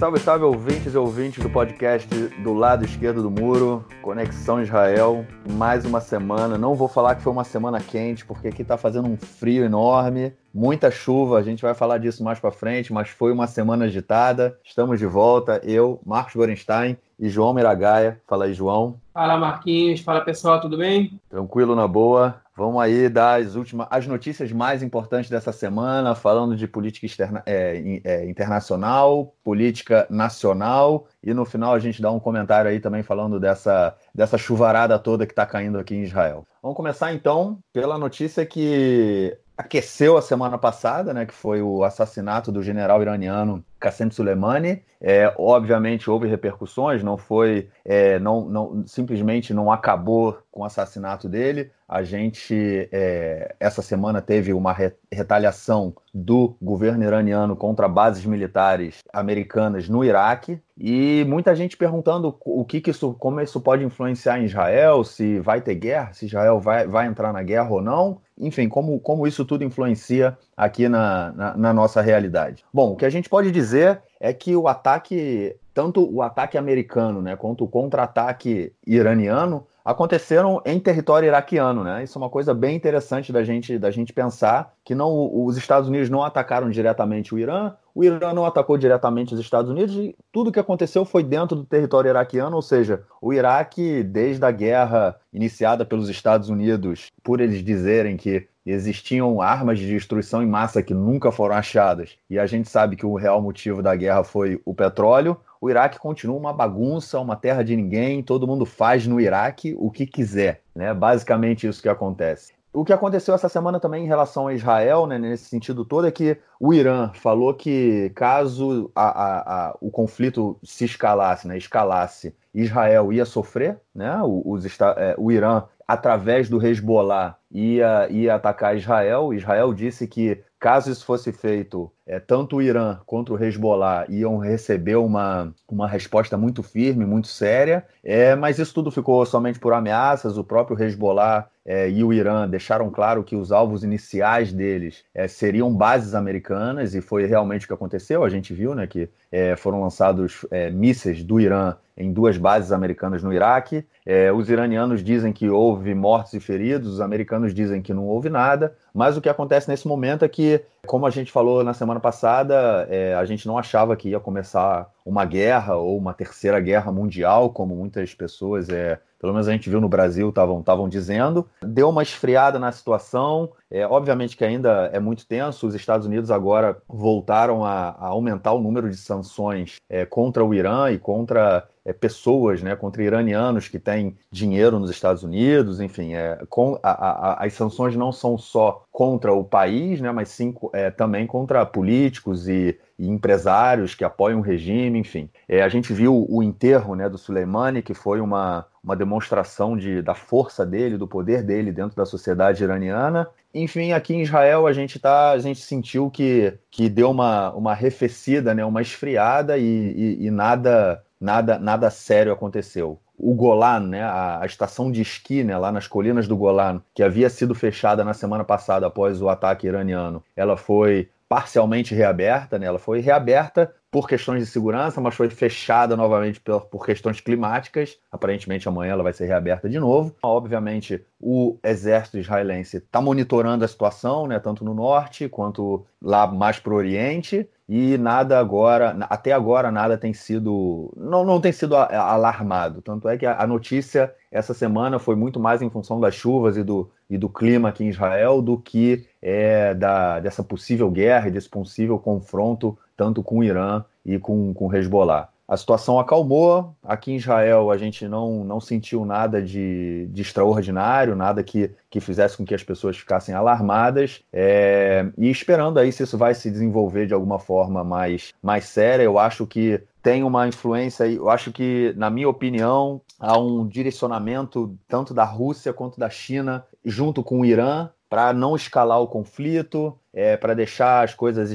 Salve, salve, ouvintes e ouvintes do podcast do lado esquerdo do muro, Conexão Israel. Mais uma semana. Não vou falar que foi uma semana quente, porque aqui tá fazendo um frio enorme, muita chuva. A gente vai falar disso mais para frente, mas foi uma semana agitada. Estamos de volta. Eu, Marcos Gorenstein e João Miragaia. Fala aí, João. Fala, Marquinhos. Fala, pessoal, tudo bem? Tranquilo, na boa. Vamos aí dar as últimas, as notícias mais importantes dessa semana, falando de política externa, é, é, internacional, política nacional, e no final a gente dá um comentário aí também falando dessa, dessa chuvarada toda que está caindo aqui em Israel. Vamos começar então pela notícia que aqueceu a semana passada, né, que foi o assassinato do general iraniano Qassem Soleimani. É, obviamente houve repercussões, não foi, é, não, não, simplesmente não acabou com o assassinato dele. A gente é, essa semana teve uma re retaliação do governo iraniano contra bases militares americanas no Iraque e muita gente perguntando o que, que isso, como isso pode influenciar em Israel, se vai ter guerra, se Israel vai, vai entrar na guerra ou não enfim, como, como isso tudo influencia aqui na, na, na, nossa realidade. Bom, o que a gente pode dizer é que o ataque, tanto o ataque americano né, quanto o contra-ataque iraniano, aconteceram em território iraquiano, né? Isso é uma coisa bem interessante da gente, da gente pensar que não, os Estados Unidos não atacaram diretamente o Irã, o Irã não atacou diretamente os Estados Unidos e tudo que aconteceu foi dentro do território iraquiano, ou seja, o Iraque, desde a guerra iniciada pelos Estados Unidos, por eles dizerem que existiam armas de destruição em massa que nunca foram achadas, e a gente sabe que o real motivo da guerra foi o petróleo, o Iraque continua uma bagunça, uma terra de ninguém, todo mundo faz no Iraque o que quiser, né? Basicamente isso que acontece. O que aconteceu essa semana também em relação a Israel, né, nesse sentido todo, é que o Irã falou que caso a, a, a, o conflito se escalasse, né, escalasse, Israel ia sofrer, né, os, é, o Irã, através do Hezbollah, ia, ia atacar Israel. Israel disse que caso isso fosse feito, é, tanto o Irã quanto o Hezbollah iam receber uma, uma resposta muito firme, muito séria, é, mas isso tudo ficou somente por ameaças. O próprio Hezbollah é, e o Irã deixaram claro que os alvos iniciais deles é, seriam bases americanas, e foi realmente o que aconteceu. A gente viu né, que é, foram lançados é, mísseis do Irã em duas bases americanas no Iraque. É, os iranianos dizem que houve mortos e feridos, os americanos dizem que não houve nada, mas o que acontece nesse momento é que, como a gente falou na semana passada, é, a gente não achava que ia começar uma guerra ou uma terceira guerra mundial, como muitas pessoas é, pelo menos a gente viu no Brasil, estavam dizendo. Deu uma esfriada na situação. É, obviamente que ainda é muito tenso. Os Estados Unidos agora voltaram a, a aumentar o número de sanções é, contra o Irã e contra é, pessoas, né, contra iranianos que têm dinheiro nos Estados Unidos, enfim, é, com, a, a, as sanções não são só contra o país, né, mas sim é, também contra políticos e, e, empresários que apoiam o regime, enfim. É, a gente viu o enterro né, do Soleimani, que foi uma, uma demonstração de, da força dele, do poder dele dentro da sociedade iraniana. Enfim, aqui em Israel a gente tá, a gente sentiu que, que deu uma, uma arrefecida, né, uma esfriada e, e, e nada nada, nada sério aconteceu. O Golan, né, a, a, estação de esqui né, lá nas colinas do Golan, que havia sido fechada na semana passada após o ataque iraniano, ela foi parcialmente reaberta, né? Ela foi reaberta por questões de segurança, mas foi fechada novamente por, por, questões climáticas. Aparentemente amanhã ela vai ser reaberta de novo. Obviamente, o exército israelense está monitorando a situação, né, tanto no norte quanto lá mais para o oriente. E nada agora, até agora nada tem sido, não, não tem sido alarmado. Tanto é que a, notícia essa semana foi muito mais em função das chuvas e do, e do clima aqui em Israel do que é, da, dessa possível guerra e desse possível confronto tanto com o Irã e com, com o Hezbollah. A situação acalmou. Aqui em Israel a gente não, não sentiu nada de, de extraordinário, nada que, que fizesse com que as pessoas ficassem alarmadas. É, e esperando aí se isso vai se desenvolver de alguma forma mais, mais séria. Eu acho que tem uma influência, eu acho que, na minha opinião, há um direcionamento tanto da Rússia quanto da China junto com o Irã para não escalar o conflito, é, para deixar as coisas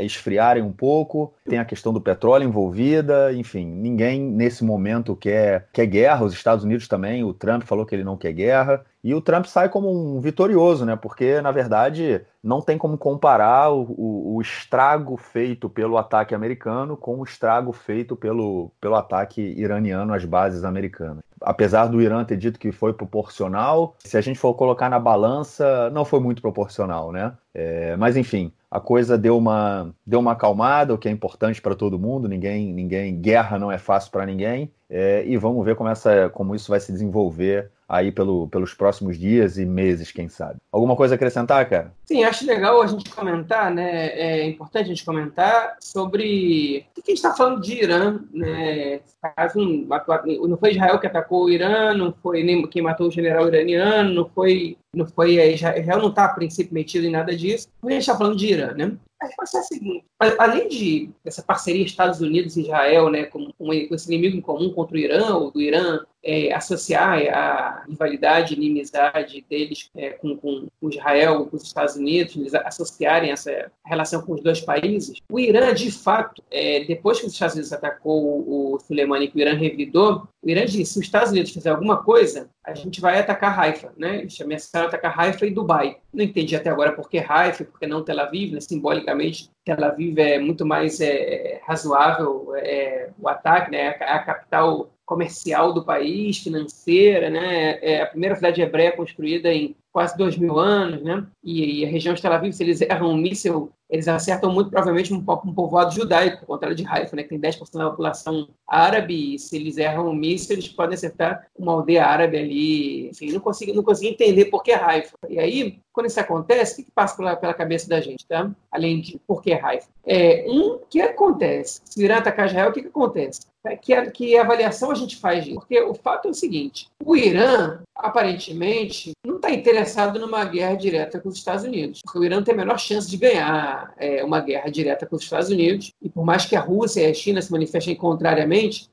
esfriarem um pouco. Tem a questão do petróleo envolvida, enfim, ninguém nesse momento quer, quer guerra. Os Estados Unidos também, o Trump falou que ele não quer guerra. E o Trump sai como um vitorioso, né? Porque, na verdade, não tem como comparar o, o, o, estrago feito pelo ataque americano com o estrago feito pelo, pelo ataque iraniano às bases americanas. Apesar do Irã ter dito que foi proporcional, se a gente for colocar na balança, não foi muito proporcional, né? É, mas enfim, a coisa deu uma, deu uma acalmada, o que é importante para todo mundo. Ninguém, ninguém, guerra não é fácil para ninguém. É, e vamos ver como, essa, como isso vai se desenvolver aí pelo, pelos próximos dias e meses, quem sabe. Alguma coisa a acrescentar, cara? Sim, acho legal a gente comentar, né? É importante a gente comentar sobre o que a gente está falando de Irã, né? Caso não foi Israel que atacou o Irã, não foi nem quem matou o general iraniano, não foi, não foi Israel não está a princípio metido em nada disso. A gente está falando de Irã, né? A resposta é a seguinte: além de essa parceria Estados Unidos e Israel, né, com, com esse inimigo em comum contra o Irã, ou do Irã é, associar a rivalidade, inimizade deles é, com, com, Israel, com os Estados Unidos, eles associarem essa relação com os dois países, o Irã, de fato, é, depois que os Estados Unidos atacou o Soleimani, que o Irã revidou, o Irã disse: se os Estados Unidos fizer alguma coisa, a gente vai atacar Haifa, né? Eles ameaçaram atacar Haifa e Dubai. Não entendi até agora por que Haifa, por que não Tel Aviv, né? simbolicamente Tel Aviv é muito mais é, razoável é, o ataque, né? É a capital comercial do país, financeira, né? É a primeira cidade hebreia construída em quase dois mil anos, né? E, e, a região de Tel Aviv, se eles erram um míssil, eles acertam muito provavelmente um, um povoado judaico, ao contrário de Haifa, né? Que tem 10% da população árabe, e se eles erram um míssil, eles podem acertar uma aldeia árabe ali. Enfim, não consigo, não entender por que Haifa. E aí, quando isso acontece, o que, que passa pela, pela, cabeça da gente, tá? Além de por que Haifa? É, um, o que acontece? Se virar atacar Israel, o que, que acontece? É que, a, que avaliação a gente faz disso? Porque o fato é o seguinte: o Irã, aparentemente, não está interessado numa guerra direta com os Estados Unidos. Porque o Irã tem a menor chance de ganhar é, uma guerra direta com os Estados Unidos. E por mais que a Rússia e a China se manifestem contrariamente,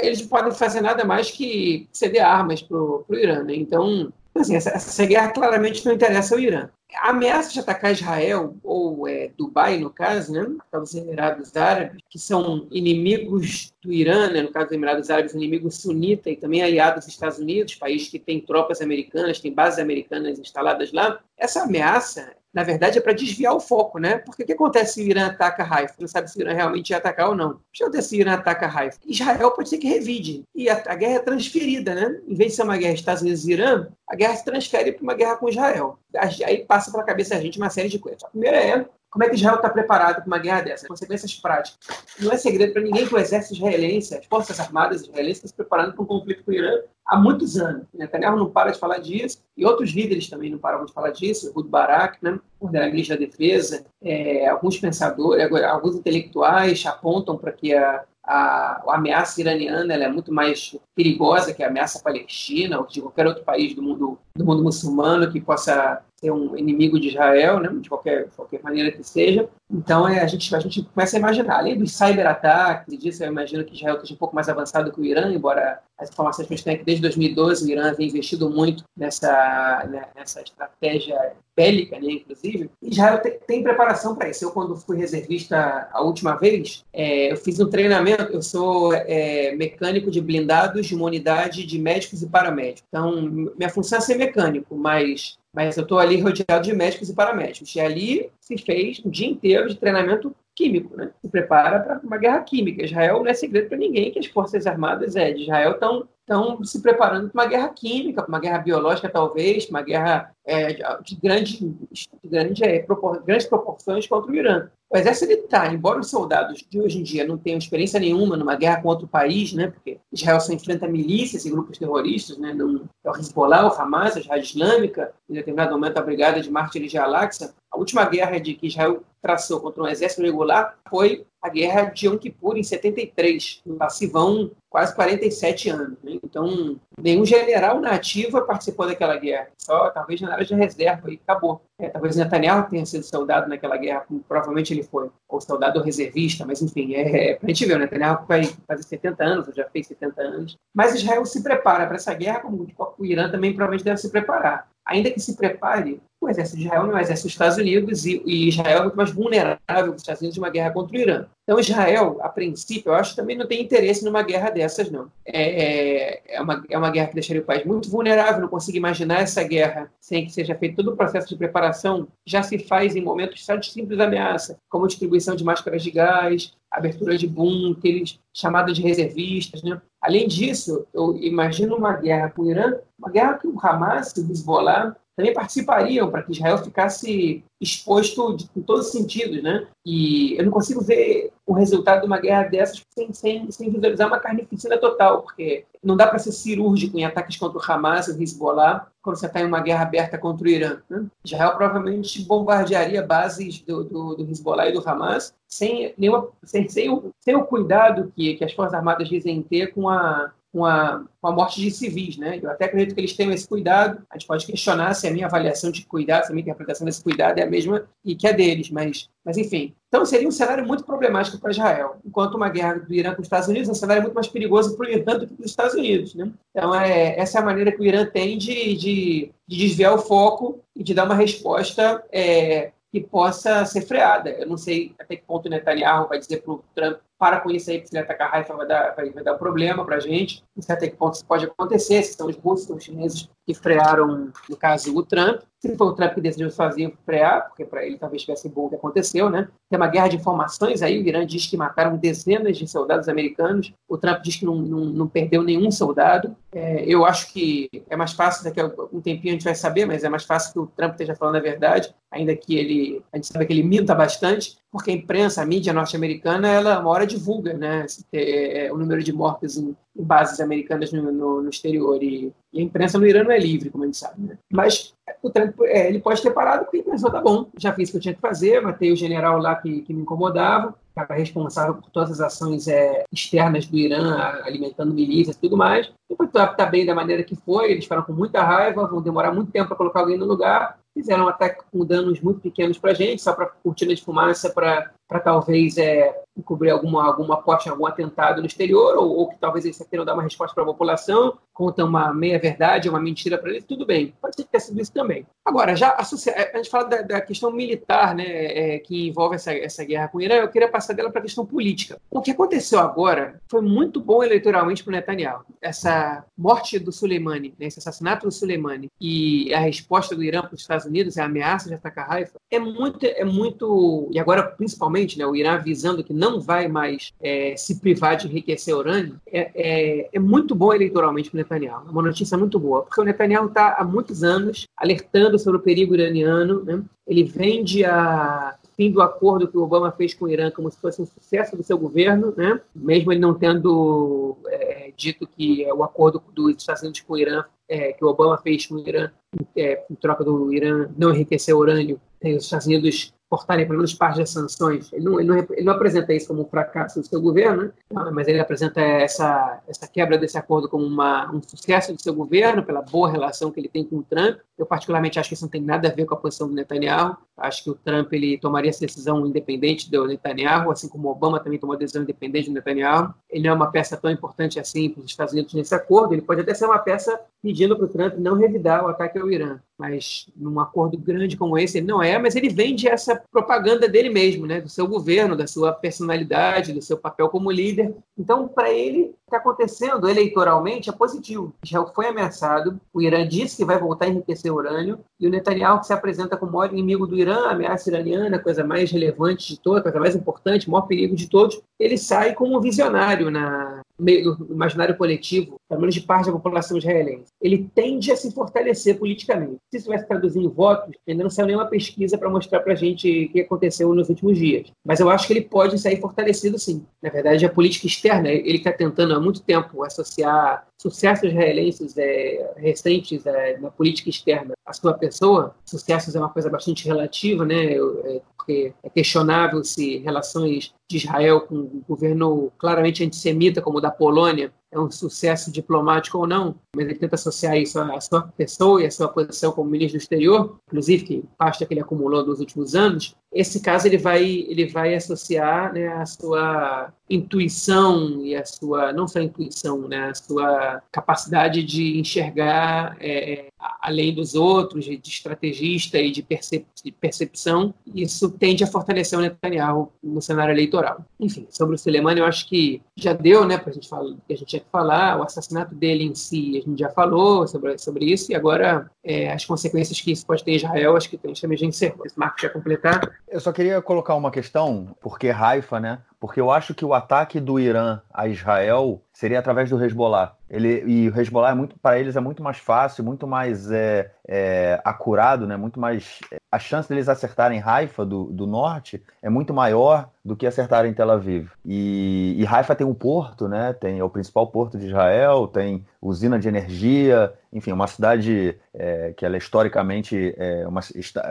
eles não podem fazer nada mais que ceder armas para o Irã. Né? Então, assim, essa, essa guerra claramente não interessa ao Irã a ameaça de atacar Israel, ou é, Dubai, no caso, né, os Emirados Árabes, que são inimigos do Irã, né, no caso dos Emirados Árabes, inimigos sunita e também aliados dos Estados Unidos, país que tem tropas americanas, tem bases americanas instaladas lá, essa ameaça na verdade, é para desviar o foco, né? Porque o que acontece se o Irã ataca Haifa? Não sabe se o Irã realmente ia atacar ou não. O que acontece se o Irã ataca Haifa? Israel pode ser que revide. E a, a, guerra é transferida, né? Em vez de ser uma guerra Estados Unidos e Irã, a guerra se transfere para uma guerra com Israel. Aí passa pela cabeça da gente uma série de coisas. A primeira é como é que Israel está preparado para uma guerra dessa? Consequências práticas. Não é segredo para ninguém que o exército israelense, as forças armadas israelenses estão se preparando para um conflito com o Irã há muitos anos. Netanyahu não para de falar disso, e outros líderes também não param de falar disso, o Barak, né, o da Igreja da Defesa, é, alguns pensadores, alguns intelectuais apontam para que a, a, a, ameaça iraniana é muito mais perigosa que a ameaça palestina ou de qualquer outro país do mundo, do mundo muçulmano que possa ser um inimigo de Israel, né, de qualquer, qualquer maneira que seja. Então é, a, gente, a gente começa a imaginar, além dos cyberataques, disso eu imagino que Israel esteja um pouco mais avançado que o Irã, embora as informações que a gente tem é que desde 2012 o Irã vem investido muito nessa, né, nessa estratégia bélica, né, inclusive. Israel tem, tem preparação para isso. Eu, quando fui reservista a última vez, é, eu fiz um treinamento, eu sou é, mecânico de blindados de uma unidade de médicos e paramédicos. Então, minha função é ser mecânico, mas mas eu estou ali rodeado de médicos e paramédicos. E ali se fez um dia inteiro de treinamento químico, né? Se prepara para uma guerra química. Israel não é segredo para ninguém que as forças armadas é, de Israel estão estão se preparando para uma guerra química, para uma guerra biológica talvez, uma guerra é, de, grande, de grande, é, propor, grandes proporções contra o Irã. O exército militar, embora os soldados de hoje em dia não tenham experiência nenhuma numa guerra com outro país, né, porque Israel só enfrenta milícias e grupos terroristas, né, no, é o Hezbollah, o Hamas, a Jihad Islâmica, em determinado momento a Brigada de Mártires de Al-Aqsa. A última guerra de que Israel traçou contra um exército regular foi a guerra de Yom Kippur, em 73. Lá se vão quase 47 anos. Né? Então, nenhum general na ativa participou daquela guerra. Só, talvez, área de reserva e acabou. É, talvez Netanyahu tenha sido soldado naquela guerra, como provavelmente ele foi. Ou soldado ou reservista, mas enfim, é, é pra gente ver, o Netanyahu vai fazer 70 anos, ou já fez 70 anos. Mas Israel se prepara para essa guerra, como o Irã também provavelmente deve se preparar ainda que se prepare, o exército de Israel não é o exército dos Estados Unidos e, e Israel é muito mais vulnerável dos Estados Unidos de uma guerra contra o Irã. Então, Israel, a princípio, eu acho também não tem interesse numa guerra dessas, não. É, é, é, uma, é uma guerra que deixaria o país muito vulnerável, não consigo imaginar essa guerra sem que seja feito todo o processo de preparação. Já se faz em momentos só de simples ameaça, como distribuição de máscaras de gás, abertura de bunkers, chamada de reservistas. Né? Além disso, eu imagino uma guerra com o Irã, uma guerra que o Hamas o Hezbollah também participariam para que Israel ficasse exposto de, em todos os sentidos, né? E eu não consigo ver o resultado de uma guerra dessas sem, sem, sem visualizar uma carnificina total, porque não dá para ser cirúrgico em ataques contra o Hamas e o Hezbollah quando você está em uma guerra aberta contra o Irã. Né? Israel provavelmente bombardearia bases do, do, do Hezbollah e do Hamas sem, nenhuma, sem, sem, o, sem o cuidado que, que as Forças Armadas dizem ter com a, com a, com a morte de civis, né? Eu até acredito que eles tenham esse cuidado. A gente pode questionar se a minha avaliação de cuidado, se a minha interpretação desse cuidado é a mesma e que a deles, mas, mas enfim. Então seria um cenário muito problemático para Israel, enquanto uma guerra do Irã com os Estados Unidos é um cenário muito mais perigoso para o Irã do que para os Estados Unidos, né? Então é, essa é a maneira que o Irã tem de, de, de desviar o foco e de dar uma resposta é, que possa ser freada. Eu não sei até que ponto o Netanyahu vai dizer para o Trump para com isso aí, porque se ele atacar a Haifa vai dar, vai, vai dar problema para a gente. Não sei até que ponto isso pode acontecer, se são os russos, são os chineses que frearam, no caso, o Trump. Se foi o Trump que decidiu fazer frear, porque para ele talvez tivesse bom o que aconteceu, né? Tem uma guerra de informações aí, o Irã diz que mataram dezenas de soldados americanos, o Trump diz que não, não, não perdeu nenhum soldado. É, eu acho que é mais fácil, daqui a um tempinho a gente vai saber, mas é mais fácil que o Trump esteja falando a verdade, ainda que ele, a gente sabe que ele minta bastante, porque a imprensa, a mídia norte-americana, ela uma hora divulga né, o número de mortes em, em bases americanas no, no, no exterior. E, e, a imprensa no Irã não é livre, como a gente sabe. Né? Mas o Trump, é, ele pode ter parado porque pensou, tá bom, já fiz o que eu tinha que fazer, matei o general lá que, que me incomodava, estava responsável por todas as ações é, externas do Irã, alimentando milícias e tudo mais. Depois está bem da maneira que foi, eles ficaram com muita raiva, vão demorar muito tempo para colocar alguém no lugar, fizeram um ataque com danos muito pequenos para a gente, só para cortina de fumaça, para talvez é, encobrir alguma, alguma poste, algum atentado no exterior, ou, ou que talvez eles queiram dar uma resposta para a população, contam uma meia-verdade, uma mentira para eles, tudo bem. Pode ser que tenha sido isso também. Agora, já a, a gente fala da, da questão militar né, é, que envolve essa, essa guerra com o Irã, eu queria passar dela para a questão política. O que aconteceu agora foi muito bom eleitoralmente para o Netanyahu. Essa morte do Soleimani, né, esse assassinato do Soleimani e a resposta do Irã para os Estados Unidos, a ameaça de atacar Haifa, é muito, é muito, e agora principalmente né, o Irã avisando que não vai mais é, se privar de enriquecer urânio, é, é, é muito bom eleitoralmente para o Netanyahu. É uma notícia muito boa, porque o Netanyahu está há muitos anos alertando sobre o perigo iraniano, né? ele vende a fim do acordo que o Obama fez com o Irã como se fosse um sucesso do seu governo, né? mesmo ele não tendo é, dito que o acordo dos Estados Unidos com o Irã, é, que o Obama fez com o Irã, é, em troca do Irã não enriquecer urânio, os Estados Unidos cortarem pelo menos parte das sanções. Ele não, ele, não, ele não, apresenta isso como um fracasso do seu governo, né? mas ele apresenta essa, essa quebra desse acordo como uma, um sucesso do seu governo, pela boa relação que ele tem com o Trump. Eu, particularmente, acho que isso não tem nada a ver com a posição do Netanyahu. Acho que o Trump ele tomaria essa decisão independente do Netanyahu, assim como Obama também tomou a decisão independente do Netanyahu. Ele não é uma peça tão importante assim para os Estados Unidos nesse acordo. Ele pode até ser uma peça pedindo para o Trump não revidar o ataque ao Irã. Mas num acordo grande como esse, ele não é, mas ele vende essa propaganda dele mesmo, né, do seu governo, da sua personalidade, do seu papel como líder. Então, para ele, o que está acontecendo eleitoralmente é positivo. Israel foi ameaçado, o Irã disse que vai voltar a enriquecer urânio, e o Netanyahu, que se apresenta como o maior inimigo do Irã, ameaça iraniana, a coisa mais relevante de todas, a coisa mais importante, o maior perigo de todos, ele sai como um visionário na, no imaginário coletivo, pelo menos de parte da população israelense. Ele tende a se fortalecer politicamente. Se isso vai se traduzir em votos, ainda não saiu nenhuma pesquisa para mostrar para a gente o que aconteceu nos últimos dias. Mas eu acho que ele pode sair fortalecido, sim. Na verdade, a política externa, ele está tentando há muito tempo associar sucessos israelenses é, recentes é, na política externa à sua pessoa. Sucessos é uma coisa bastante relativa, né? É, porque é questionável se relações de Israel com um governo claramente antissemita, como o da Polônia, é um sucesso diplomático ou não, mas ele tenta associar isso à sua pessoa e à sua posição como ministro do exterior, inclusive que pasta que ele acumulou nos últimos anos. Esse caso ele vai ele vai associar né, a sua intuição e a sua não só a intuição, né, a sua capacidade de enxergar é, além dos outros, de estrategista e de, percep de percepção, isso tende a fortalecer o Netanyahu no cenário eleitoral. Enfim, sobre o Soleimani, eu acho que já deu, né, para a gente falar, a gente tinha que falar, o assassinato dele em si, a gente já falou sobre, sobre isso, e agora é, as consequências que isso pode ter em Israel, acho que a gente também já encerrou. Esse Marco já completar. Eu só queria colocar uma questão, porque Haifa, né, porque eu acho que o ataque do Irã a Israel seria através do Hezbollah. Ele, e o Hezbollah é muito para eles é muito mais fácil, muito mais é, é, acurado, né? Muito mais a chance deles acertarem Haifa do, do norte é muito maior do que acertarem Tel Aviv. E, e Haifa tem um porto, né? Tem é o principal porto de Israel, tem usina de energia, enfim, uma cidade é, que ela é historicamente é uma,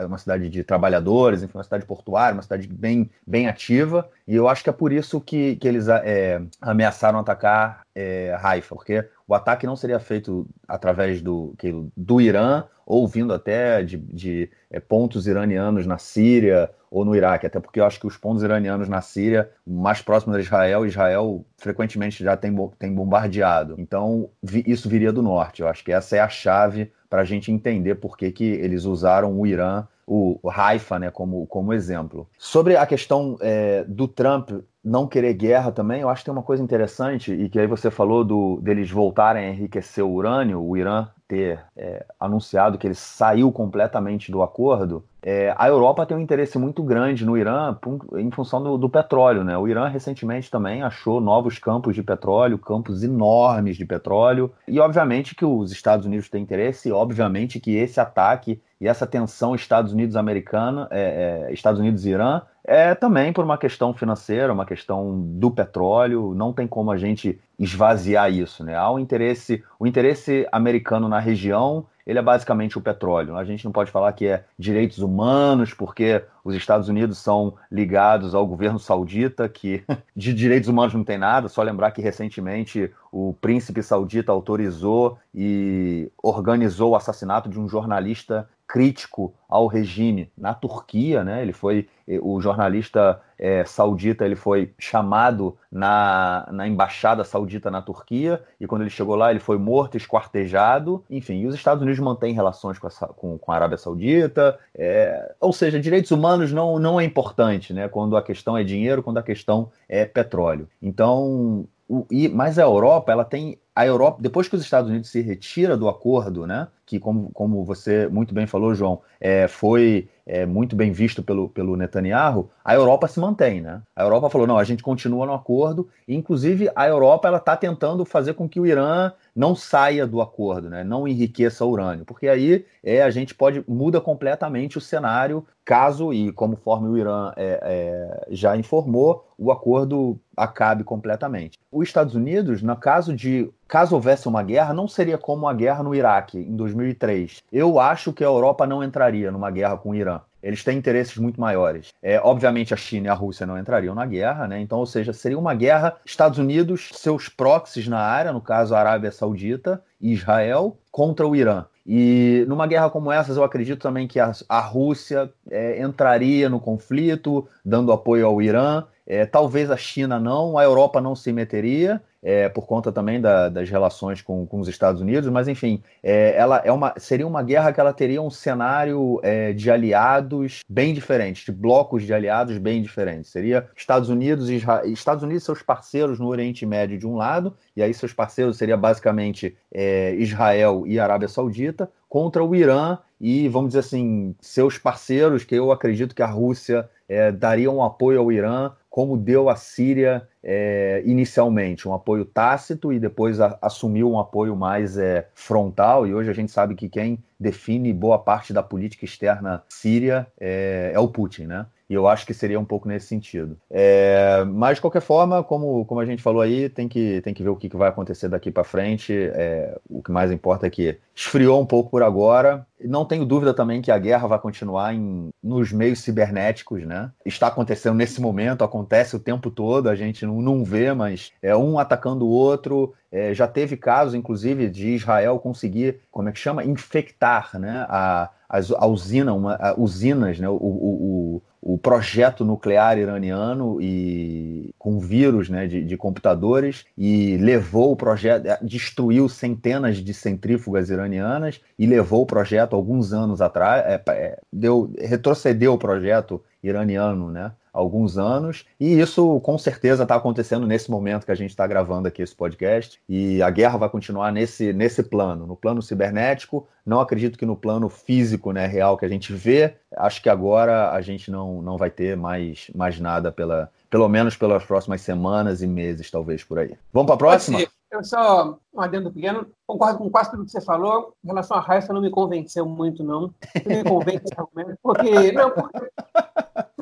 uma cidade de trabalhadores, enfim, uma cidade portuária, uma cidade bem, bem ativa. E eu acho que é por isso que, que eles é, ameaçaram atacar é, Haifa, porque o ataque não seria feito através do, do Irã ou vindo até de, de é, pontos iranianos na Síria ou no Iraque, até porque eu acho que os pontos iranianos na Síria, mais próximos de Israel, Israel frequentemente já tem, tem bombardeado. Então, vi, isso viria do norte. Eu acho que essa é a chave para a gente entender por que, que eles usaram o Irã o, o Haifa né, como, como exemplo. Sobre a questão é, do Trump não querer guerra também, eu acho que tem uma coisa interessante, e que aí você falou do, deles voltarem a enriquecer o urânio, o Irã ter é, anunciado que ele saiu completamente do acordo, é, a Europa tem um interesse muito grande no Irã em função do, do, petróleo. Né? O Irã recentemente também achou novos campos de petróleo, campos enormes de petróleo, e obviamente que os Estados Unidos têm interesse, e obviamente que esse ataque e essa tensão Estados Unidos-americana, é, é, Estados Unidos-Irã, é também por uma questão financeira, uma questão do petróleo, não tem como a gente esvaziar isso, né? Há um interesse, o interesse americano na região, ele é basicamente o petróleo. A gente não pode falar que é direitos humanos, porque os Estados Unidos são ligados ao governo saudita, que de direitos humanos não tem nada, só lembrar que recentemente o príncipe saudita autorizou e organizou o assassinato de um jornalista crítico ao regime na Turquia, né? Ele foi o jornalista é, saudita, ele foi chamado na, na embaixada saudita na Turquia e quando ele chegou lá ele foi morto, esquartejado, enfim. E os Estados Unidos mantêm relações com a, com, com a Arábia Saudita, é, ou seja, direitos humanos não não é importante, né? Quando a questão é dinheiro, quando a questão é petróleo. Então o, e, mas a Europa, ela tem. A Europa, depois que os Estados Unidos se retira do acordo, né? Que, como, como você muito bem falou, João, é, foi é, muito bem visto pelo, pelo Netanyahu, a Europa se mantém, né? A Europa falou, não, a gente continua no acordo, inclusive a Europa ela está tentando fazer com que o Irã não saia do acordo, né? não enriqueça o urânio, porque aí é, a gente pode muda completamente o cenário caso e conforme o Irã é, é, já informou, o acordo acabe completamente. Os Estados Unidos, no caso de caso houvesse uma guerra, não seria como a guerra no Iraque em 2003. Eu acho que a Europa não entraria numa guerra com o Irã. Eles têm interesses muito maiores. É, obviamente, a China e a Rússia não entrariam na guerra, né? Então, ou seja, seria uma guerra Estados Unidos, seus proxies na área, no caso a Arábia Saudita e Israel, contra o Irã. E numa guerra como essa, eu acredito também que a, a Rússia é, entraria no conflito, dando apoio ao Irã. É, talvez a China não, a Europa não se meteria, é, por conta também da, das relações com, com, os Estados Unidos, mas enfim, é, ela é uma, seria uma guerra que ela teria um cenário é, de aliados bem diferente, de blocos de aliados bem diferentes. Seria Estados Unidos e Estados Unidos seus parceiros no Oriente Médio de um lado, e aí seus parceiros seria basicamente é, Israel e Arábia Saudita, contra o Irã e, vamos dizer assim, seus parceiros, que eu acredito que a Rússia é, daria um apoio ao Irã como deu a Síria é, inicialmente, um apoio tácito e depois a, assumiu um apoio mais é, frontal. E hoje a gente sabe que quem define boa parte da política externa síria é, é o Putin, né? E eu acho que seria um pouco nesse sentido. É, mas, de qualquer forma, como, como a gente falou aí, tem que, tem que ver o que, que vai acontecer daqui para frente. É, o que mais importa é que esfriou um pouco por agora. Não tenho dúvida também que a guerra vai continuar em, nos meios cibernéticos, né? Está acontecendo nesse momento, acontece o tempo todo, a gente não, não vê, mas é um atacando o outro. É, já teve casos, inclusive, de Israel conseguir, como é que chama, infectar né, a, a usina, uma, a, usinas, né, o, o, o projeto nuclear iraniano e com vírus né, de, de computadores e levou o projeto, é, destruiu centenas de centrífugas iranianas e levou o projeto alguns anos atrás, é, deu, retrocedeu o projeto iraniano, né? Alguns anos, e isso com certeza está acontecendo nesse momento que a gente está gravando aqui esse podcast, e a guerra vai continuar nesse, nesse plano, no plano cibernético, não acredito que no plano físico, né, real que a gente vê, acho que agora a gente não, não vai ter mais, mais nada pela, pelo menos pelas próximas semanas e meses, talvez, por aí. Vamos para a próxima? Eu só, um adendo pequeno, concordo com quase tudo que você falou. Em relação à Raíssa, não me convenceu muito, não. Não me convence esse argumento, porque, não, porque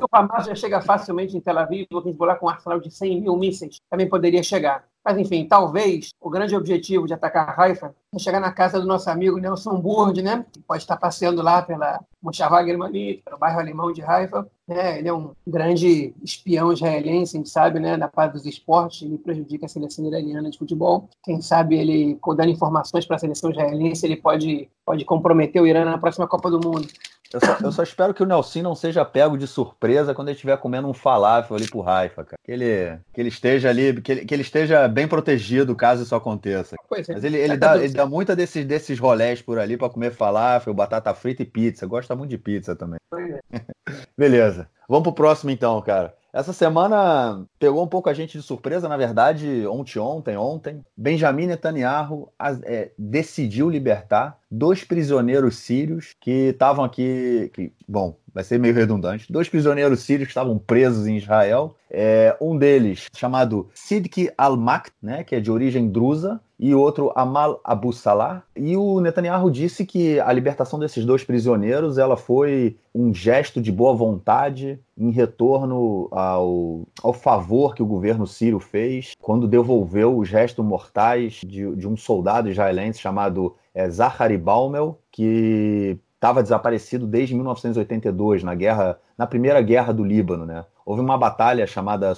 o Hamas já chega facilmente em Tel Aviv, o Hezbollah com um arsenal de 100 mil mísseis também poderia chegar. Mas, enfim, talvez o grande objetivo de atacar Haifa é chegar na casa do nosso amigo Nelson Burd, né? que pode estar passeando lá pela Moshavá Germanit, pelo bairro alemão de Haifa. Né? Ele é um grande espião israelense, a gente sabe, né? da parte dos esportes, ele prejudica a seleção iraniana de futebol. Quem sabe ele, dando informações para a seleção israelense, ele pode, pode comprometer o Irã na próxima Copa do Mundo. Eu só, eu só, espero que o Nelson não seja pego de surpresa quando ele estiver comendo um falafel ali pro Raifa, cara. Que ele, que ele esteja ali, que ele, que ele esteja bem protegido caso isso aconteça. Pois é. Mas ele, ele, é, dá, ele dá muita desses, desses rolés por ali para comer falafel, batata frita e pizza. Gosta muito de pizza também. É. Beleza. Vamos pro próximo então, cara. Essa semana pegou um pouco a gente de surpresa, na verdade, ontem, ontem, ontem, Benjamin Netanyahu é, decidiu libertar dois prisioneiros sírios que estavam aqui, que, bom, vai ser meio redundante, dois prisioneiros sírios que estavam presos em Israel. É, um deles, chamado Sidki al-Makt, né, que é de origem drusa, e outro Amal Abu Salah. E o Netanyahu disse que a libertação desses dois prisioneiros ela foi um gesto de boa vontade em retorno ao, ao favor que o governo sírio fez quando devolveu os restos mortais de, de um soldado israelense chamado é, Zachary Baumel, que estava desaparecido desde 1982 na guerra, na primeira guerra do Líbano, né? Houve uma batalha chamada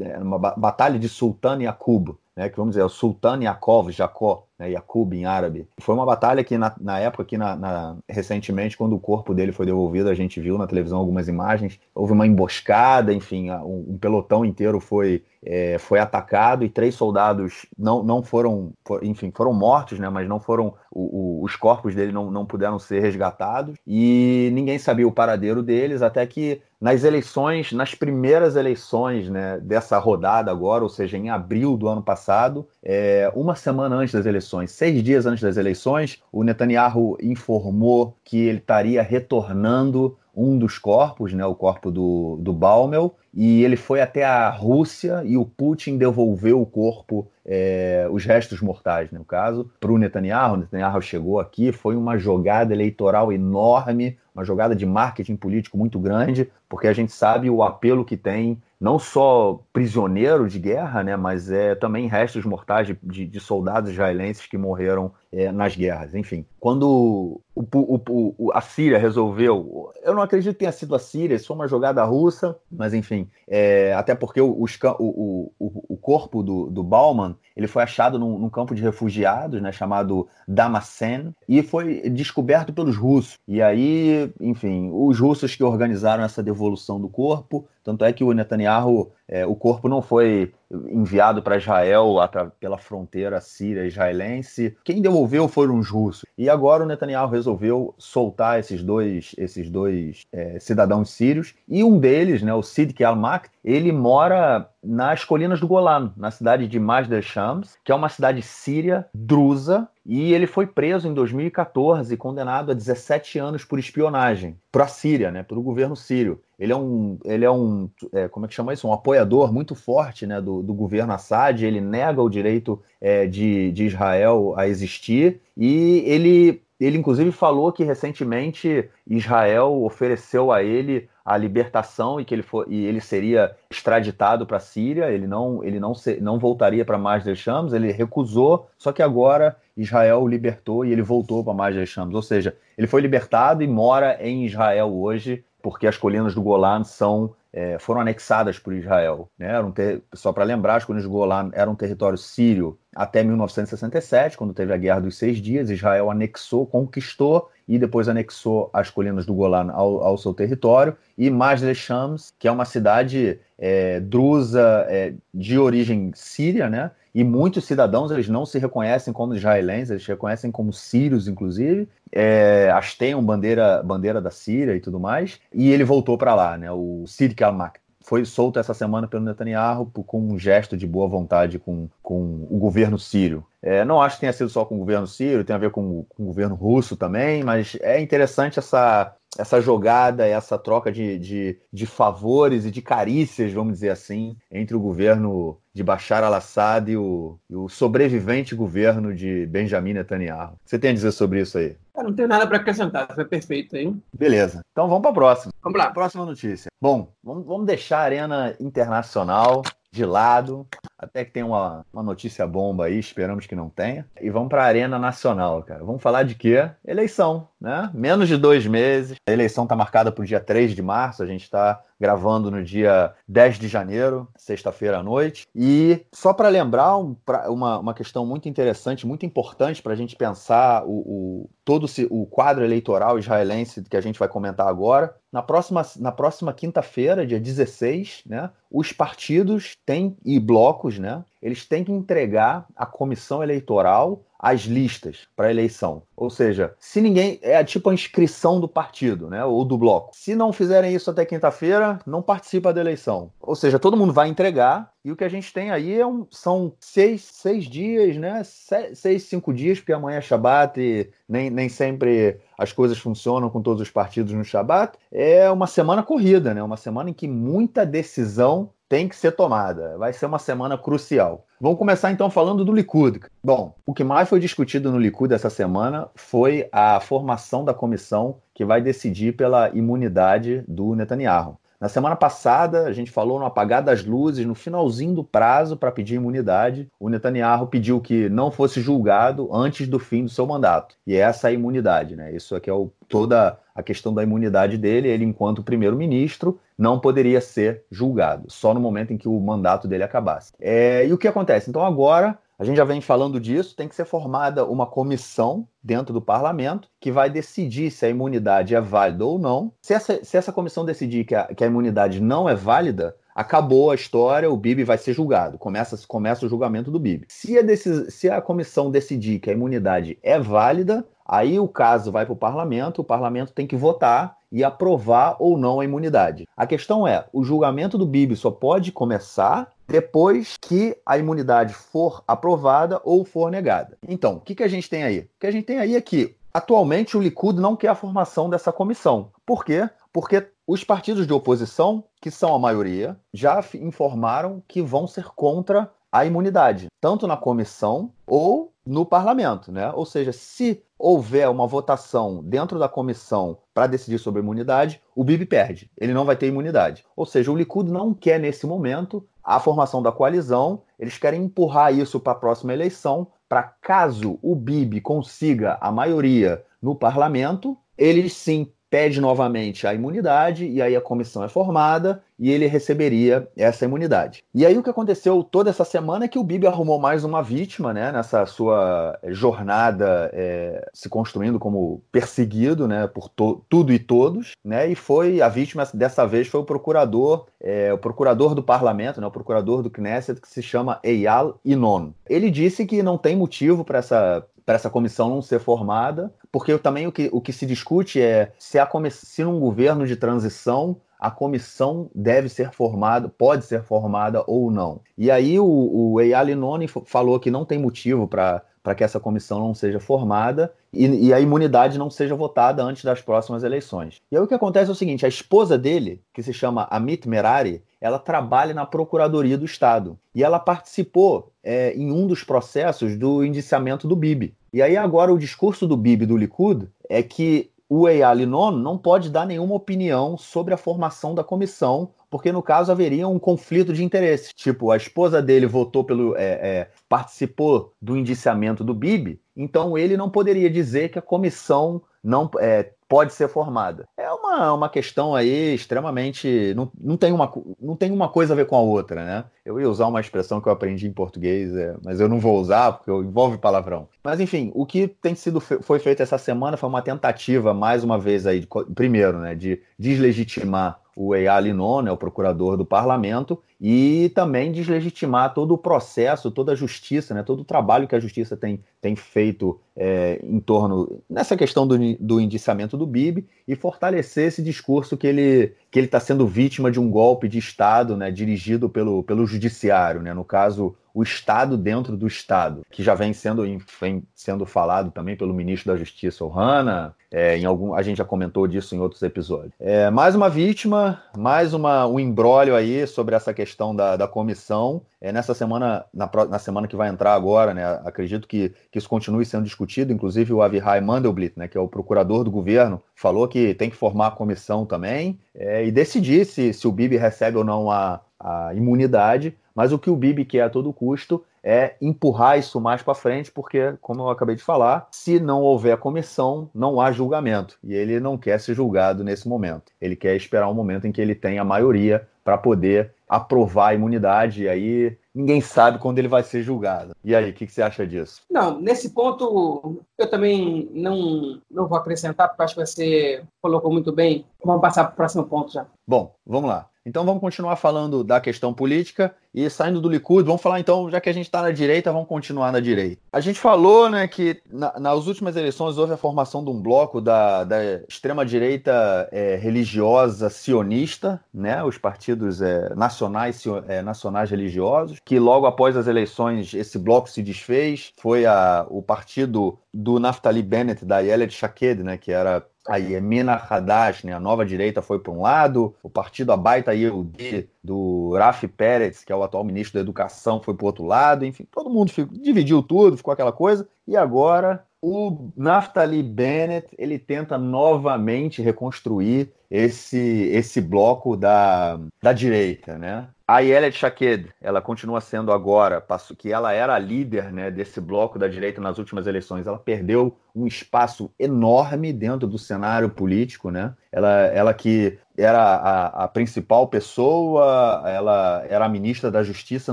é, uma batalha de Sultan Yaqub, né? Que vamos dizer, é o Sultan Yakov, Jacó, né, Yaqub em árabe. Foi uma batalha que na, na época, que na, na, recentemente, quando o corpo dele foi devolvido, a gente viu na televisão algumas imagens, houve uma emboscada, enfim, um, um pelotão inteiro foi, é, foi atacado e três soldados não, não foram, enfim, foram mortos, né, mas não foram, o, o, os corpos dele não, não puderam ser resgatados. E ninguém sabia o paradeiro deles até que nas eleições, nas primeiras eleições né, dessa rodada agora, ou seja, em abril do ano passado, é, uma semana antes das eleições, seis dias antes das eleições, o Netanyahu informou que ele estaria retornando um dos corpos, né, o corpo do, do Baumel, e ele foi até a Rússia e o Putin devolveu o corpo, é, os restos mortais, no caso, para o Netanyahu. O Netanyahu chegou aqui, foi uma jogada eleitoral enorme, uma jogada de marketing político muito grande, porque a gente sabe o apelo que tem não só prisioneiro de guerra, né, mas é também restos mortais de, de, de soldados israelenses que morreram é, nas guerras. Enfim, quando o, o, o, a Síria resolveu, eu não acredito que tenha sido a Síria, isso foi uma jogada russa, mas enfim, é, até porque os, o, corpo do, do Bauman ele foi achado num, num, campo de refugiados, né, chamado Damascene, e foi descoberto pelos russos. E aí, enfim, os russos que organizaram essa devolução do corpo, tanto é que o Netanyahu é, o corpo não foi enviado para Israel pela fronteira síria israelense. Quem devolveu foram os russos. E agora o Netanyahu resolveu soltar esses dois, esses dois é, cidadãos sírios. E um deles, né, o Sidki al-Mak, ele mora nas colinas do Golan, na cidade de Masdar Shams, que é uma cidade síria drusa, e ele foi preso em 2014, condenado a 17 anos por espionagem para a Síria, né, para o governo sírio. Ele é um, ele é um, é, como é que chama isso? Um apoiador muito forte, né, do, do governo Assad. Ele nega o direito é, de, de Israel a existir. E ele, ele inclusive falou que recentemente Israel ofereceu a ele a libertação e que ele, for, e ele seria extraditado para a Síria, ele não, ele não, se, não voltaria para Masdar Shams, ele recusou, só que agora Israel o libertou e ele voltou para Masdar Shams, ou seja, ele foi libertado e mora em Israel hoje, porque as colinas do Golan são é, foram anexadas por Israel. Né? Ter, só para lembrar, as colinas do Golan eram um território sírio até 1967, quando teve a Guerra dos Seis Dias, Israel anexou, conquistou e depois anexou as colinas do Golan ao, ao seu território, e Majle Shams, que é uma cidade é, drusa é, de origem síria, né? E muitos cidadãos eles não se reconhecem como israelenses, eles se reconhecem como sírios, inclusive. É, hasteiam bandeira, bandeira da Síria e tudo mais. E ele voltou para lá, né? O Sirik al-Mak foi solto essa semana pelo Netanyahu com um gesto de boa vontade com, com o governo sírio. É, não acho que tenha sido só com o governo sírio, tem a ver com, com o governo russo também, mas é interessante essa, essa jogada, essa troca de, de, de, favores e de carícias, vamos dizer assim, entre o governo de Bashar al-Assad e o, e o sobrevivente governo de Benjamin Netanyahu. Você tem a dizer sobre isso aí? Eu não tenho nada para acrescentar, foi perfeito aí. Beleza. Então vamos para a próxima. Vamos lá. Próxima notícia. Bom, vamos, vamos deixar a arena internacional de lado, até que tem uma, uma notícia bomba aí, esperamos que não tenha. E vamos para a Arena Nacional, cara. Vamos falar de quê? Eleição, né? Menos de dois meses. A eleição está marcada para o dia 3 de março, a gente está gravando no dia 10 de janeiro, sexta-feira à noite. E só para lembrar um, pra, uma, uma questão muito interessante, muito importante para a gente pensar o, o, todo o quadro eleitoral israelense que a gente vai comentar agora. Na próxima, na próxima quinta-feira, dia 16, né, os partidos têm, e blocos, né, eles têm que entregar à comissão eleitoral as listas para eleição. Ou seja, se ninguém. É tipo a inscrição do partido, né? Ou do bloco. Se não fizerem isso até quinta-feira, não participa da eleição. Ou seja, todo mundo vai entregar. E o que a gente tem aí é um, são seis, seis dias, né? seis, cinco dias, porque amanhã é Shabat e nem, nem sempre as coisas funcionam com todos os partidos no Shabat. É uma semana corrida, né? Uma semana em que muita decisão tem que ser tomada. Vai ser uma semana crucial. Vamos começar então falando do Likud. Bom, o que mais foi discutido no Likud essa semana foi a formação da comissão que vai decidir pela imunidade do Netanyahu. Na semana passada, a gente falou no apagar das luzes, no finalzinho do prazo para pedir imunidade, o Netanyahu pediu que não fosse julgado antes do fim do seu mandato. E essa é a imunidade, né? Isso aqui é o, toda a questão da imunidade dele. Ele, enquanto primeiro-ministro, não poderia ser julgado, só no momento em que o mandato dele acabasse. É, e o que acontece? Então agora a gente já vem falando disso, tem que ser formada uma comissão dentro do parlamento que vai decidir se a imunidade é válida ou não. Se essa, se essa comissão decidir que a, que a imunidade não é válida, acabou a história, o Bibi vai ser julgado. Começa, começa o julgamento do Bibi. Se a, se a comissão decidir que a imunidade é válida, aí o caso vai para o parlamento, o parlamento tem que votar e aprovar ou não a imunidade. A questão é: o julgamento do Bibi só pode começar depois que a imunidade for aprovada ou for negada. Então, o que, que a gente tem aí? O que a gente tem aí é que, atualmente, o Likud não quer a formação dessa comissão. Por quê? Porque os partidos de oposição, que são a maioria, já informaram que vão ser contra a imunidade, tanto na comissão ou no parlamento, né? Ou seja, se houver uma votação dentro da comissão para decidir sobre imunidade, o Bibi perde. Ele não vai ter imunidade. Ou seja, o Likud não quer nesse momento a formação da coalizão, eles querem empurrar isso para a próxima eleição, para caso o Bibi consiga a maioria no parlamento, eles sim pede novamente a imunidade e aí a comissão é formada e ele receberia essa imunidade. E aí o que aconteceu toda essa semana é que o Bibi arrumou mais uma vítima, né, nessa sua jornada é, se construindo como perseguido, né, por tudo e todos, né, e foi a vítima dessa vez foi o procurador, é, o procurador do parlamento, né, o procurador do Knesset que se chama Eyal Inon. Ele disse que não tem motivo para essa para essa comissão não ser formada, porque também o que, o que se discute é se, a se num governo de transição a comissão deve ser formada, pode ser formada ou não. E aí o, o Eyal Noni falou que não tem motivo para para que essa comissão não seja formada e, e, a imunidade não seja votada antes das próximas eleições. E aí o que acontece é o seguinte: a esposa dele, que se chama Amit Merari, ela trabalha na Procuradoria do Estado e ela participou é, em um dos processos do indiciamento do Bibi. E aí agora o discurso do Bibi do Likud é que o Eyal Non não pode dar nenhuma opinião sobre a formação da comissão porque no caso haveria um conflito de interesses. Tipo, a esposa dele votou pelo. É, é, participou do indiciamento do Bibi, então ele não poderia dizer que a comissão não é, pode ser formada. É uma, uma questão aí extremamente. Não, não, tem uma, não tem uma coisa a ver com a outra, né? Eu ia usar uma expressão que eu aprendi em português, é, mas eu não vou usar porque envolve palavrão. Mas enfim, o que tem sido foi feito essa semana foi uma tentativa, mais uma vez aí, primeiro, né, de deslegitimar o Eyal Linon, né, o procurador do parlamento, e também deslegitimar todo o processo, toda a justiça, né, todo o trabalho que a justiça tem, tem feito é, em torno nessa questão do, do indiciamento do Bibi e fortalecer esse discurso que ele que ele está sendo vítima de um golpe de Estado, né, dirigido pelo, pelo judiciário, né, no caso o Estado dentro do Estado, que já vem sendo, vem sendo falado também pelo ministro da Justiça, Ohana, é, em algum, a gente já comentou disso em outros episódios. É, mais uma vítima, mais uma, um embrólio aí sobre essa questão da, da comissão. É, nessa semana, na, na, semana que vai entrar agora, né, acredito que, que isso continue sendo discutido, inclusive o Avihai Mandelblit, né, que é o procurador do governo, falou que tem que formar a comissão também é, e decidir se, se o Bibi recebe ou não a, a imunidade, mas o que o Bibi quer a todo custo é empurrar isso mais para frente, porque, como eu acabei de falar, se não houver comissão, não há julgamento. E ele não quer ser julgado nesse momento. Ele quer esperar um momento em que ele tenha a maioria para poder aprovar a imunidade, e aí ninguém sabe quando ele vai ser julgado. E aí, o que, que, você acha disso? Não, nesse ponto eu também não, não vou acrescentar, porque acho que você colocou muito bem. Vamos passar para o próximo ponto já. Bom, vamos lá. Então vamos continuar falando da questão política e saindo do Likud, vamos falar então, já que a gente está na direita, vamos continuar na direita. A gente falou né, que na, nas últimas eleições houve a formação de um bloco da, da extrema-direita é, religiosa sionista, né, os partidos é, nacionais, é, nacionais religiosos, que logo após as eleições esse bloco se desfez, foi a, o partido do Naftali Bennett, da Yelet Shaked, né, que era a Yemina Hadash, né, a nova direita, foi para um lado, o partido Abaita Yehudi, do Rafi Pérez, que é o atual ministro da Educação, foi para o outro lado, enfim, todo mundo ficou, dividiu tudo, ficou aquela coisa, e agora o Naftali Bennett ele tenta novamente reconstruir esse, esse bloco da, da direita, né? A Yelet Shaked, ela continua sendo agora, que ela era a líder né, desse bloco da direita nas últimas eleições. Ela perdeu um espaço enorme dentro do cenário político, né? Ela, ela que era a, a, principal pessoa, ela era ministra da Justiça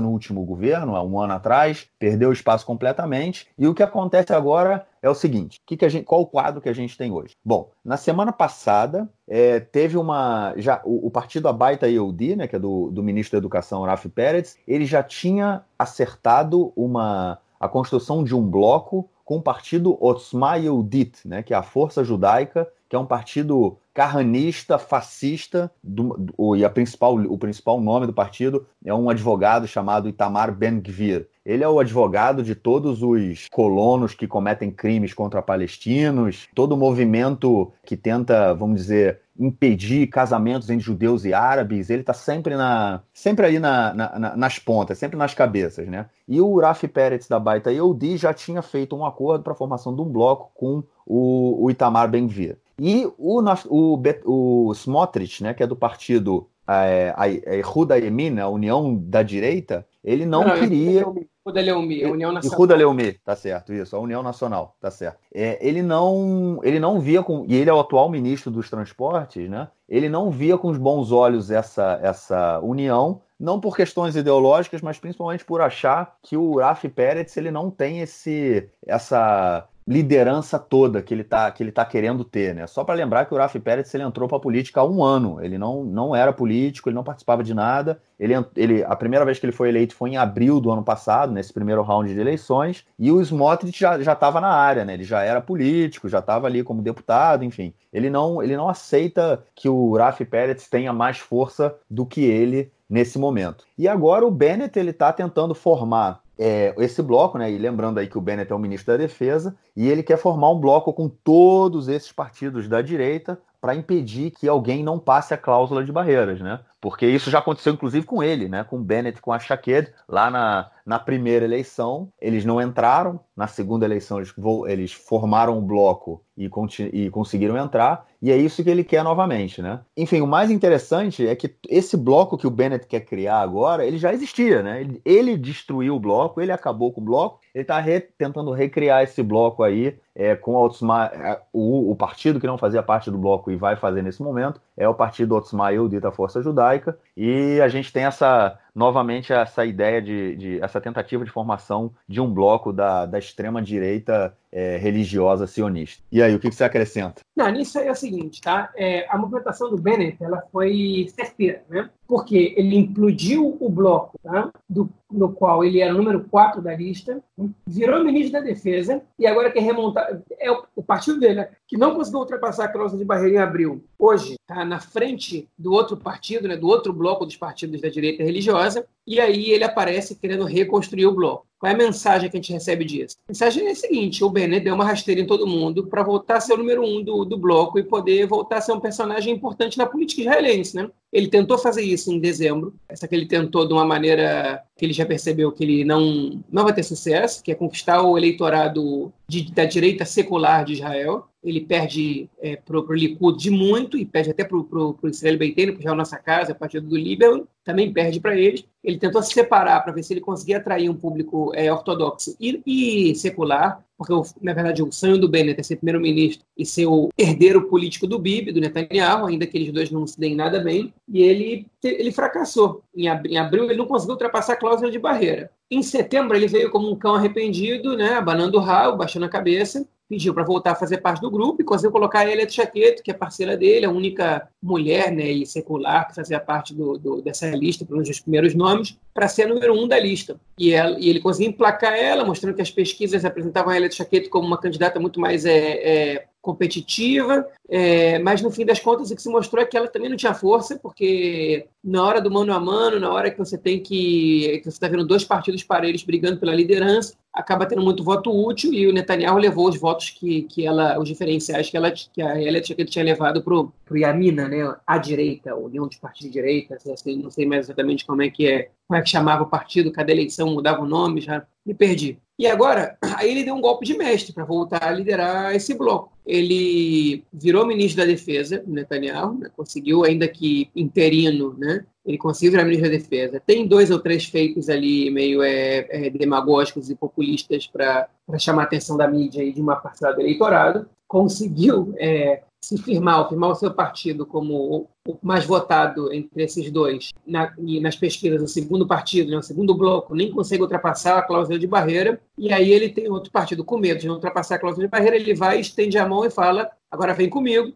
no último governo, há um ano atrás, perdeu o espaço completamente. E o que acontece agora é o seguinte: que que gente, qual o quadro que a gente tem hoje? Bom, na semana passada é, teve uma. já O, o partido Abaita Yehudi, né, que é do, do ministro da Educação, Rafi Pérez, ele já tinha acertado uma, a construção de um bloco com o partido Otzma Yehudit, né, que é a Força Judaica, que é um partido carranista, fascista, do, do, e a principal, o principal nome do partido é um advogado chamado Itamar Ben-Gvir. Ele é o advogado de todos os colonos que cometem crimes contra palestinos, todo o movimento que tenta, vamos dizer, impedir casamentos entre judeus e árabes, ele está sempre na sempre aí na, na, nas pontas, sempre nas cabeças, né? E o Rafi Peretz da Baita Yehudi já tinha feito um acordo para a formação de um bloco com o, o Itamar Ben-Gvir. E o, o, o Smotrich, né, que é do partido é, a, a Yemin, a União da Direita, ele não, não queria. Ruda Leumi, a União Nacional. Ruda Leumi, tá certo, isso, a União Nacional, tá certo. É, ele não, ele não via com, e ele é o atual ministro dos Transportes, né? Ele não via com os bons olhos essa, essa união, não por questões ideológicas, mas principalmente por achar que o Rafi Pérez ele não tem esse, essa liderança toda que ele está que ele tá querendo ter, né? Só para lembrar que o Rafi Pérez ele entrou para a política há um ano. Ele não, não era político, ele não participava de nada. Ele, ele a primeira vez que ele foi eleito foi em abril do ano passado, nesse primeiro round de eleições. E o Smotrich já estava na área, né? Ele já era político, já estava ali como deputado, enfim. Ele não ele não aceita que o Rafi Pérez tenha mais força do que ele nesse momento. E agora o Bennett ele está tentando formar é, esse bloco, né? E lembrando aí que o Bennett é o ministro da Defesa, e ele quer formar um bloco com todos esses partidos da direita para impedir que alguém não passe a cláusula de barreiras, né? Porque isso já aconteceu inclusive com ele, né? Com o Bennett, com a Shaked, lá na, na primeira eleição, eles não entraram, na segunda eleição eles, eles formaram um bloco e, e conseguiram entrar, e é isso que ele quer novamente, né? Enfim, o mais interessante é que esse bloco que o Bennett quer criar agora, ele já existia, né? Ele, ele destruiu o bloco, ele acabou com o bloco, ele está re, tentando recriar esse bloco aí é, com Otsma, é, o, o, partido que não fazia parte do bloco e vai fazer nesse momento é o partido Otsma Yehudit, a Força Judaica, e a gente tem essa novamente essa ideia de, de essa tentativa de formação de um bloco da, da extrema direita é, religiosa sionista. E aí, o que, você acrescenta? Não, nisso é o seguinte, tá? É, a movimentação do Bennett ela foi certeira, né? Porque ele implodiu o bloco, tá? Do, no qual ele era o número 4 da lista, virou ministro da Defesa e agora quer remontar. É o, o partido dele, né? que não conseguiu ultrapassar a cláusula de barreira em abril. Hoje está na frente do outro partido, né? do outro bloco dos partidos da direita religiosa, e aí ele aparece querendo reconstruir o bloco. Qual é a mensagem que a gente recebe disso? A mensagem é a seguinte: o Bennett deu uma rasteira em todo mundo para voltar a ser o número um do, do bloco e poder voltar a ser um personagem importante na política israelense. Né? Ele tentou fazer isso em dezembro, essa que ele tentou de uma maneira que ele já percebeu que ele não, não vai ter sucesso, que é conquistar o eleitorado de, da direita secular de Israel. Ele perde é, para o Likud de muito e perde até para o Israel Beiteno, que já é a nossa casa, a partido do Líbano, também perde para eles. Ele tentou se separar para ver se ele conseguia atrair um público é, ortodoxo e, e secular, porque, na verdade, o sonho do Bennett é ser primeiro-ministro e ser o herdeiro político do Bibi, do Netanyahu, ainda que eles dois não se deem nada bem, e ele, ele fracassou. Em abril, em abril ele não conseguiu ultrapassar a cláusula de barreira. Em setembro, ele veio como um cão arrependido, né, abanando o rabo, baixando a cabeça, pediu para voltar a fazer parte do grupo e conseguiu colocar a Elia Chaqueto, que é parceira dele, a única mulher né, e secular que fazia parte do, do, dessa lista, pelo menos os primeiros nomes, para ser a número um da lista. E, ela, e, ele conseguiu emplacar ela, mostrando que as pesquisas apresentavam a Elia Chaqueto como uma candidata muito mais é, é, competitiva, é, mas no fim das contas o que se mostrou é que ela também não tinha força, porque na hora do mano a mano, na hora que você tem que, que você está vendo dois partidos parelhos brigando pela liderança, acaba tendo muito voto útil e o Netanyahu levou os votos que, que ela, os diferenciais que ela que a Elia que tinha levado para o Yamina, né, à direita, a União dos Partidos de Direita, assim, não sei mais exatamente como é que é, como é que chamava o partido, cada eleição mudava o nome, já me perdi. E agora, aí ele deu um golpe de mestre para voltar a liderar esse bloco. Ele virou ministro da Defesa, Netanyahu, né, conseguiu, ainda que interino, né, ele conseguiu virar ministro da Defesa. Tem dois ou três feitos ali meio é, é, demagógicos e populistas para chamar a atenção da mídia e de uma parcela do eleitorado. Conseguiu é, se firmar, firmar o seu partido como o mais votado entre esses dois, na, e nas pesquisas, o segundo partido, né, o segundo bloco, nem consegue ultrapassar a cláusula de barreira, e aí ele tem outro partido com medo de não ultrapassar a cláusula de barreira, ele vai, estende a mão e fala: agora vem comigo,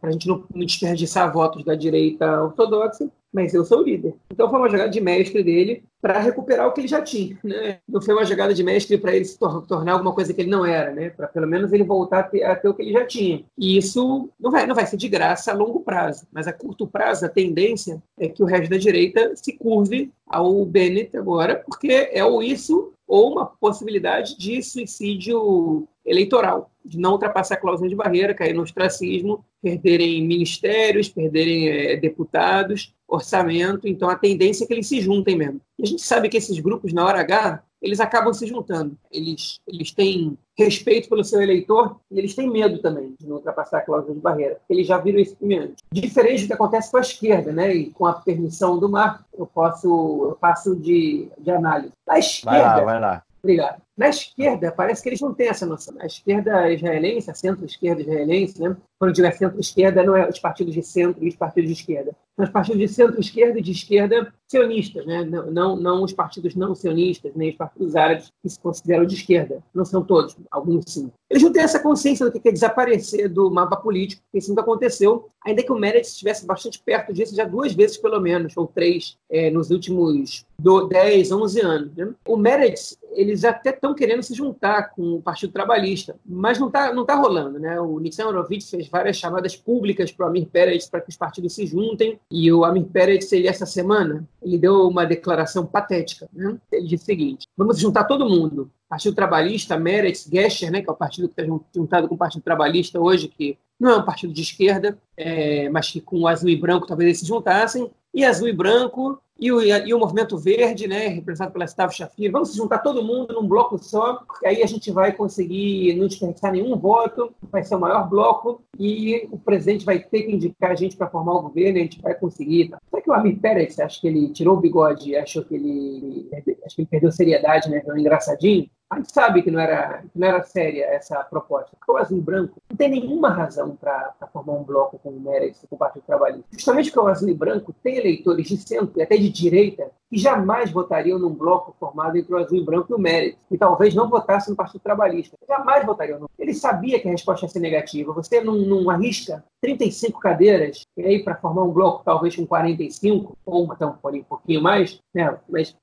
para a gente não, não desperdiçar votos da direita ortodoxa, mas eu sou o líder. Então foi uma jogada de mestre dele para recuperar o que ele já tinha. Né? Não foi uma jogada de mestre para ele se tor tornar alguma coisa que ele não era, né? para pelo menos ele voltar a ter, a ter, o que ele já tinha. E isso não vai, não vai ser de graça a longo prazo, mas a curto prazo a tendência é que o resto da direita se curve ao Bennett agora, porque é ou isso ou uma possibilidade de suicídio eleitoral, de não ultrapassar a cláusula de barreira, cair no ostracismo, perderem ministérios, perderem é, deputados, orçamento. Então a tendência é que eles se juntem mesmo. E a gente sabe que esses grupos, na hora H, eles acabam se juntando. Eles, eles têm respeito pelo seu eleitor e eles têm medo também de não ultrapassar a cláusula de barreira. Eles já viram isso antes. Diferente do que acontece com a esquerda, né? E com a permissão do Marco, eu posso eu passo de, de análise. A esquerda. Vai lá, vai lá. Obrigado. Na esquerda, parece que eles não têm essa noção. A esquerda israelense, a centro-esquerda israelense, né? quando digo centro-esquerda, não é os partidos de centro e os partidos de esquerda. São os partidos de centro-esquerda e de esquerda sionistas, né? não, não, não os partidos não sionistas, nem os partidos árabes que se consideram de esquerda. Não são todos, alguns sim. Eles não têm essa consciência do que é desaparecer do mapa político, porque isso nunca aconteceu, ainda que o Meredith estivesse bastante perto disso já duas vezes, pelo menos, ou três, é, nos últimos do 10, 11 anos. Né? O Meredith, eles até estão querendo se juntar com o Partido Trabalhista, mas não está não tá rolando. Né? O Nixon Horowitz fez várias chamadas públicas para o Amir Pérez para que os partidos se juntem, e o Amir Pérez, ele, essa semana, ele deu uma declaração patética. Né? Ele disse o seguinte, vamos juntar todo mundo, Partido Trabalhista, Meretz, Gesher, né, que é o partido que está juntado com o Partido Trabalhista hoje, que não é um partido de esquerda, é, mas que com o azul e branco talvez eles se juntassem, e azul e branco e o, e o Movimento Verde, né, representado pela Stav Shafir. Vamos juntar todo mundo num bloco só, aí a gente vai conseguir não desperdiçar nenhum voto, vai ser o maior bloco e o presidente vai ter que indicar a gente para formar o governo a gente vai conseguir. Tá? Será que o Amir Pérez, acho que ele tirou o bigode, achou que ele, acho que ele perdeu seriedade, né, um engraçadinho? A gente sabe que não era, que não era séria essa proposta. Porque o azul branco tem nenhuma razão para formar um bloco com o Meredith com o Partido Trabalhista. Justamente porque o e branco tem eleitores de centro e até de direita que jamais votariam num bloco formado entre o azul e branco e o Meredith, e talvez não votassem no Partido Trabalhista. Jamais votariam. Ele sabia que a resposta ia ser negativa. Você não, não arrisca 35 cadeiras e aí para formar um bloco talvez com 45, ou até um pouquinho mais, né? mas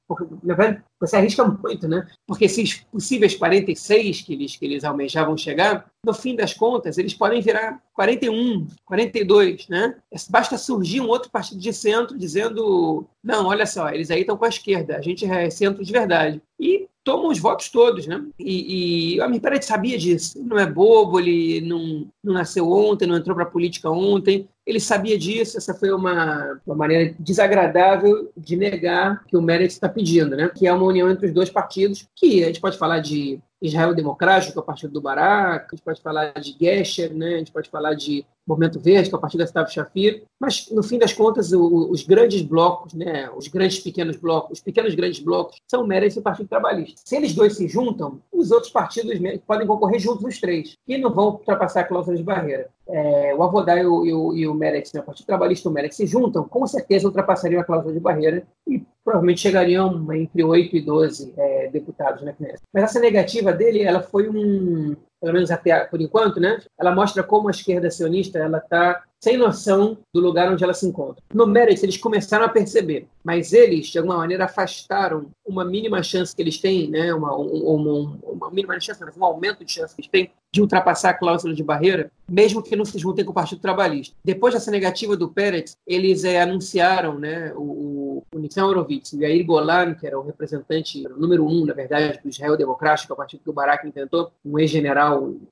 na verdade você arrisca muito, né? Porque esses possíveis 46 que eles, que eles almejavam chegar, no fim das contas, eles podem virar 41, 42, né? Basta surgir um outro partido de centro dizendo: não, olha só, eles aí estão com a esquerda, a gente é centro de verdade. E tomam os votos todos, né? E, e a Amir sabia disso. Ele não é bobo, ele não, não nasceu ontem, não entrou para a política ontem. Ele sabia disso, essa foi uma, uma maneira desagradável de negar que o Meredith está pedindo, né? que é uma união entre os dois partidos, que a gente pode falar de Israel Democrático, o partido do Barak, a gente pode falar de Gesher, né? a gente pode falar de Movimento Verde, que é o partido da Stav Shafir, mas, no fim das contas, o, os grandes blocos, né? os grandes pequenos blocos, os pequenos grandes blocos, são Meredith e o Partido Trabalhista. Se eles dois se juntam, os outros partidos podem concorrer juntos os três, e não vão ultrapassar a cláusula de barreira. É, o Avodá e o, e o, e o Meretz, né, o Partido Trabalhista e o Meretz se juntam, com certeza ultrapassariam a cláusula de barreira e provavelmente chegariam entre 8 e 12 é, deputados na Knesset. Mas essa negativa dele, ela foi um, pelo menos até por enquanto, né? Ela mostra como a esquerda sionista ela está sem noção do lugar onde ela se encontra. No Meretz, eles começaram a perceber, mas eles, de alguma maneira, afastaram uma mínima chance que eles têm, né? uma, uma, uma mínima chance, um aumento de chance que eles têm de ultrapassar a cláusula de barreira, mesmo que não se juntem com o Partido Trabalhista. Depois dessa negativa do Pérez, eles é, anunciaram né, o, o Nissan Horowitz, o Yair Golan, que era o representante o número um, na verdade, do Israel Democrático, o partido que o Barak inventou, um ex-general,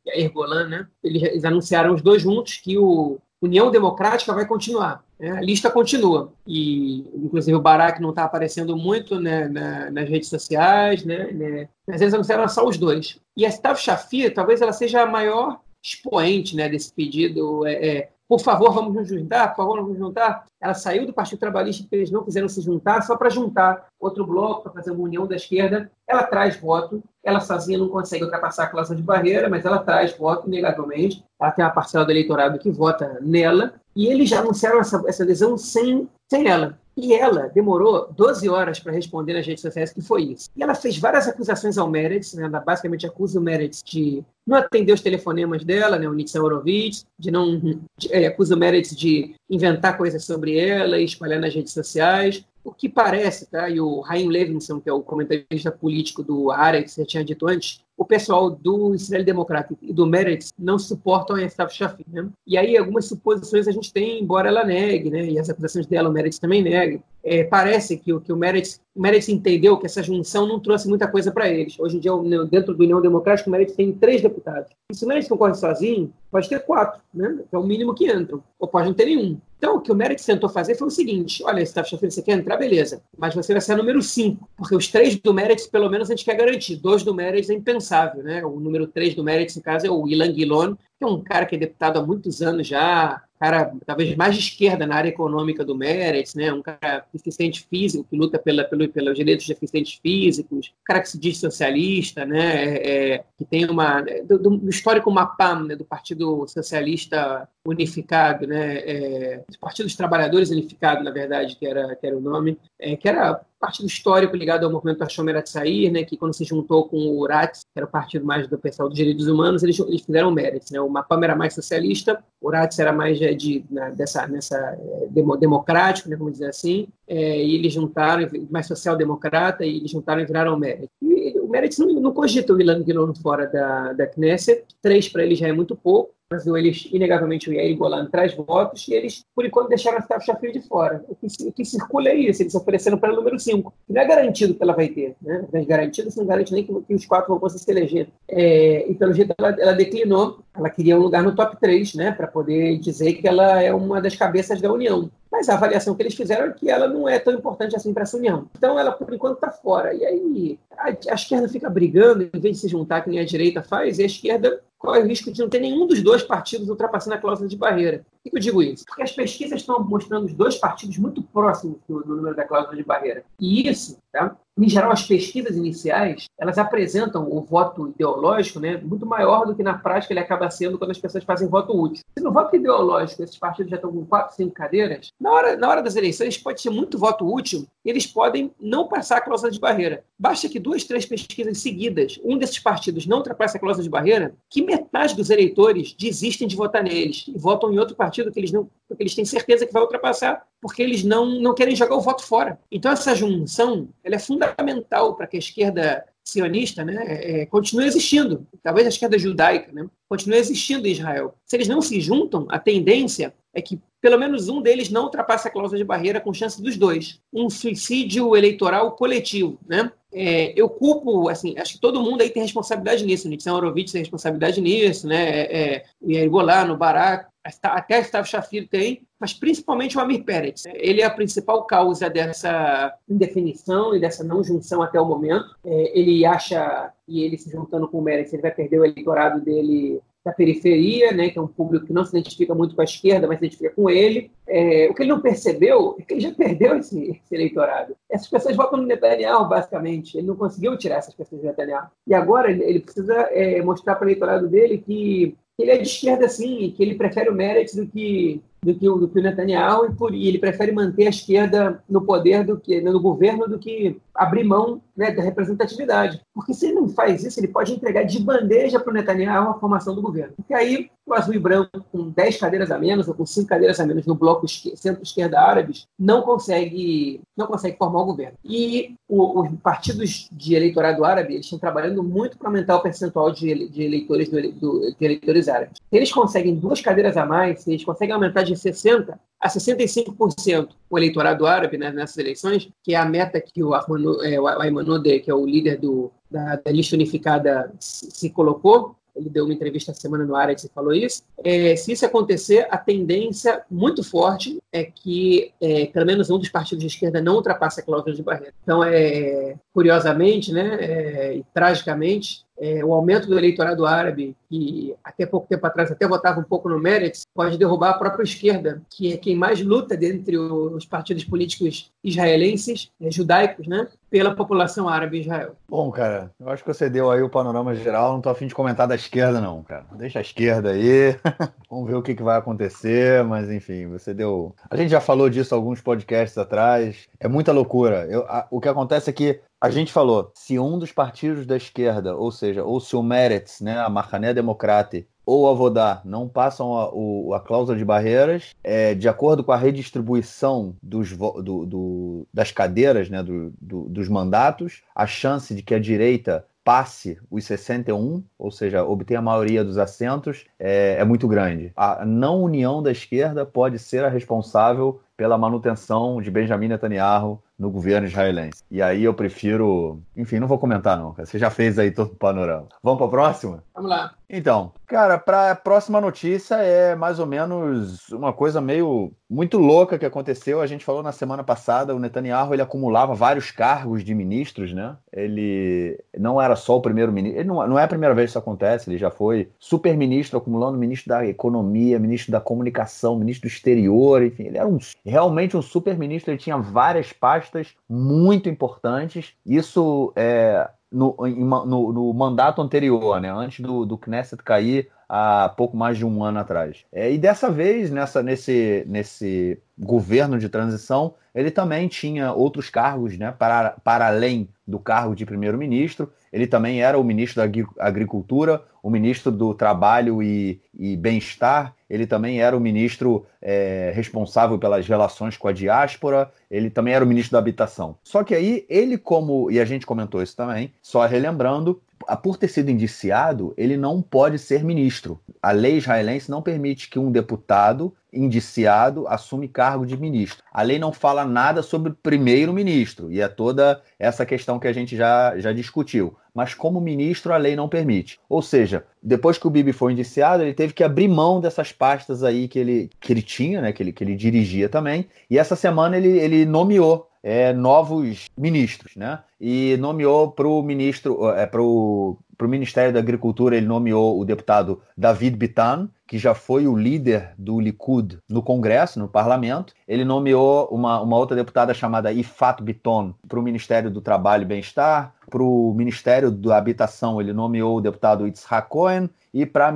Yair Golan, né? Eles, eles anunciaram os dois juntos que o União Democrática vai continuar. Né? A lista continua. E, inclusive, o Barack não está aparecendo muito né, na, nas redes sociais, né, né, mas eles anunciaram só os dois. E a Stav Shafir, talvez ela seja a maior expoente né, desse pedido. É, é, por favor, vamos nos juntar, por favor, vamos nos juntar. Ela saiu do Partido Trabalhista porque eles não quiseram se juntar, só para juntar outro bloco, para fazer uma união da esquerda. Ela traz voto, ela sozinha não consegue ultrapassar a cláusula de barreira, mas ela traz voto, inegavelmente. Ela tem uma parcela do eleitorado que vota nela, e eles já anunciaram essa, essa adesão sem, sem ela. E ela demorou 12 horas para responder nas redes sociais que foi isso. E ela fez várias acusações ao Meredith, né? ela basicamente acusa o Meredith de não atender os telefonemas dela, né? o Nitsan Horowitz, de não de, é, acusa o Meredith de inventar coisas sobre ela e espalhar nas redes sociais. O que parece, tá? e o Raim Levinson, que é o comentarista político do área que você tinha dito antes, o pessoal do Israel Democrático e do Meretz não suportam a Estav Shafir. Né? E aí algumas suposições a gente tem, embora ela negue, né? e as acusações dela o Meretz também nega. É, parece que, que o Meretz, o Meretz entendeu que essa junção não trouxe muita coisa para eles. Hoje em dia, dentro do União Democrática, o Meretz tem três deputados. E se o Meretz concorre sozinho, pode ter quatro, né? é o mínimo que entram. Ou pode não ter nenhum. Então, o que o Meredith tentou fazer foi o seguinte: olha, Staff Sheffield, você quer entrar? Beleza. Mas você vai ser número 5, porque os três do Meredith, pelo menos, a gente quer garantir. Dois do Meredith é impensável, né? O número 3 do Meredith, no caso, é o Ilan Guilon, que é um cara que é deputado há muitos anos já, cara talvez mais de esquerda na área econômica do Meretz, né? um cara deficiente físico, que luta pela, pelo, pelos direitos de deficientes físicos, um cara que se diz socialista, né? É, é que tem uma. do, do histórico MAPAM, né? do Partido Socialista Unificado, né? É, do Partido dos Trabalhadores Unificado, na verdade, que era, que era o nome, é, que era partido histórico ligado ao movimento Hashomer Atzair, né, que quando se juntou com o Uratz, que era o partido mais do pessoal dos direitos humanos, eles, eles fizeram Meretz. Né? O Mapam era mais socialista, o Uratz era mais de, de né, dessa, nessa, é, democrático, né, vamos dizer assim, é, e eles juntaram, mais social-democrata, e eles juntaram e viraram Meretz. E o Meretz não, não cogita o Ilan Guilherme fora da, da Knesset, três para ele já é muito pouco, Brasil, eles, inegavelmente, o Yair Golan traz votos e eles, por enquanto, deixaram a Staff Shafir de fora. O que, o que circula é isso, eles ofereceram para o número 5. Não é garantido que ela vai ter, né? Mas garantido, não garante nem que, que os quatro vão conseguir se eleger. É, e, pelo jeito, ela, ela, declinou. Ela queria um lugar no top 3, né? Para poder dizer que ela é uma das cabeças da União. mas a avaliação que eles fizeram é que ela não é tão importante assim para essa união. Então ela, por enquanto, está fora. E aí a, a esquerda fica brigando, em vez de se juntar, que nem a direita faz, e a esquerda corre o risco de não ter nenhum dos dois partidos ultrapassando a cláusula de barreira. Por que eu digo isso? Porque as pesquisas estão mostrando os dois partidos muito próximos do, do número da cláusula de barreira. E isso, tá? em geral, as pesquisas iniciais, elas apresentam o voto ideológico né, muito maior do que na prática ele acaba sendo quando as pessoas fazem voto útil. Se no voto ideológico esses partidos já estão com quatro, cinco cadeiras, na hora, na hora das eleições pode ser muito voto útil, eles podem não passar a cláusula de barreira. Basta que duas, três pesquisas seguidas, um desses partidos não ultrapasse a cláusula de barreira, que metade dos eleitores desistem de votar neles e votam em outro partido que eles não, eles têm certeza que vai ultrapassar, porque eles não, não querem jogar o voto fora. Então essa junção ela é fundamental para que a esquerda sionista né, é, continue existindo, talvez a esquerda judaica, né, continue existindo em Israel. Se eles não se juntam, a tendência é que pelo menos um deles não ultrapasse a cláusula de barreira com chance dos dois. Um suicídio eleitoral coletivo, né? É, eu culpo, assim, acho que todo mundo aí tem responsabilidade nisso. Nitsan Horowitz tem responsabilidade nisso, né? É, é o Yair Golan, o Barak, até Gustavo Shafir tem, mas principalmente o Amir Peretz. Ele é a principal causa dessa indefinição e dessa não junção até o momento. É, ele acha, e ele se juntando com o Meretz, ele vai perder o eleitorado dele da periferia, né, que é um público que não se identifica muito com a esquerda, mas se identifica com ele. É, o que ele não percebeu é que ele já perdeu esse, esse, eleitorado. Essas pessoas votam no Netanyahu, basicamente. Ele não conseguiu tirar essas pessoas do Netanyahu. E agora ele, ele precisa é, mostrar para o eleitorado dele que ele é de esquerda, sim, que ele prefere o Meretz do que do que o, do que o Netanyahu e, por, e ele prefere manter a esquerda no poder do que no governo do que abrir mão né, da representatividade. Porque se ele não faz isso, ele pode entregar de bandeja para o Netanyahu a formação do governo. Porque aí o azul e branco, com 10 cadeiras a menos ou com 5 cadeiras a menos no bloco centro-esquerda árabes, não consegue, não consegue formar o governo. E o, os partidos de eleitorado árabe eles estão trabalhando muito para aumentar o percentual de, de eleitores do, do, de eleitores árabes. Se eles conseguem duas cadeiras a mais, se eles conseguem aumentar de 60% a 65% o eleitorado árabe né, nessas eleições, que é a meta que o, é, Ayman Odeh, que é o líder do, da, da lista unificada, se, se colocou, ele deu uma entrevista semana no Arex e falou isso. É, se isso acontecer, a tendência muito forte é que, é, pelo menos um dos partidos de esquerda não ultrapasse a cláusula de barreira. Então, é, curiosamente, né, é, e tragicamente, é, o aumento do eleitorado árabe, que até pouco tempo atrás até votava um pouco no Meretz, pode derrubar a própria esquerda, que é quem mais luta dentre os partidos políticos israelenses, é, judaicos, né, pela população árabe em Israel. Bom, cara, eu acho que você deu aí o panorama geral, não estou afim de comentar da esquerda não, cara. Deixa a esquerda aí, vamos ver o que, que vai acontecer, mas enfim, você deu... A gente já falou disso alguns podcasts atrás, é muita loucura. Eu, a, o que acontece é que a gente falou, se um dos partidos da esquerda, ou seja, ou se o Meretz, né, a Marcané Democrate, ou a Vodá não passam a, o, a cláusula de barreiras, é, de acordo com a redistribuição dos, do, do, das cadeiras, né, do, dos mandatos, a chance de que a direita passe os 61, ou seja, obtenha a maioria dos assentos, é, é muito grande. A não união da esquerda pode ser a responsável pela manutenção de Benjamin Netanyahu no governo israelense. E aí eu prefiro. Enfim, não vou comentar, não. Você já fez aí todo o panorama. Vamos para a próxima? Vamos lá. Então, cara, para a próxima notícia é mais ou menos uma coisa meio muito louca que aconteceu. A gente falou na semana passada, o Netanyahu ele acumulava vários cargos de ministros, né? Ele não era só o primeiro-ministro, não, não é a primeira vez que isso acontece, ele já foi super-ministro, acumulando ministro da economia, ministro da comunicação, ministro do exterior, enfim, ele era um, realmente um super-ministro, ele tinha várias pastas muito importantes. Isso é no, no, no, mandato anterior, né, antes do, do Knesset cair há pouco mais de um ano atrás. É, e dessa vez, nessa, nesse, nesse governo de transição, ele também tinha outros cargos né, para, para além do cargo de primeiro-ministro. Ele também era o ministro da Agricultura, o ministro do Trabalho e, e Bem-Estar, ele também era o ministro é, responsável pelas relações com a diáspora, ele também era o ministro da Habitação. Só que aí, ele, como, e a gente comentou isso também, só relembrando, por ter sido indiciado, ele não pode ser ministro. A lei israelense não permite que um deputado indiciado assume cargo de ministro. A lei não fala nada sobre primeiro-ministro, e é toda essa questão que a gente já, já discutiu. Mas como ministro a lei não permite. Ou seja, depois que o Bibi foi indiciado, ele teve que abrir mão dessas pastas aí que ele, que ele tinha, né, que ele, que ele dirigia também, e essa semana ele, ele nomeou é, novos ministros, né? E nomeou para o ministro, é, para o Ministério da Agricultura, ele nomeou o deputado David Bitan, que já foi o líder do Likud no Congresso, no parlamento. Ele nomeou uma, uma outra deputada chamada Ifat Biton para o Ministério do Trabalho e Bem-Estar. Para o Ministério da Habitação, ele nomeou o deputado Itzhak Cohen. E para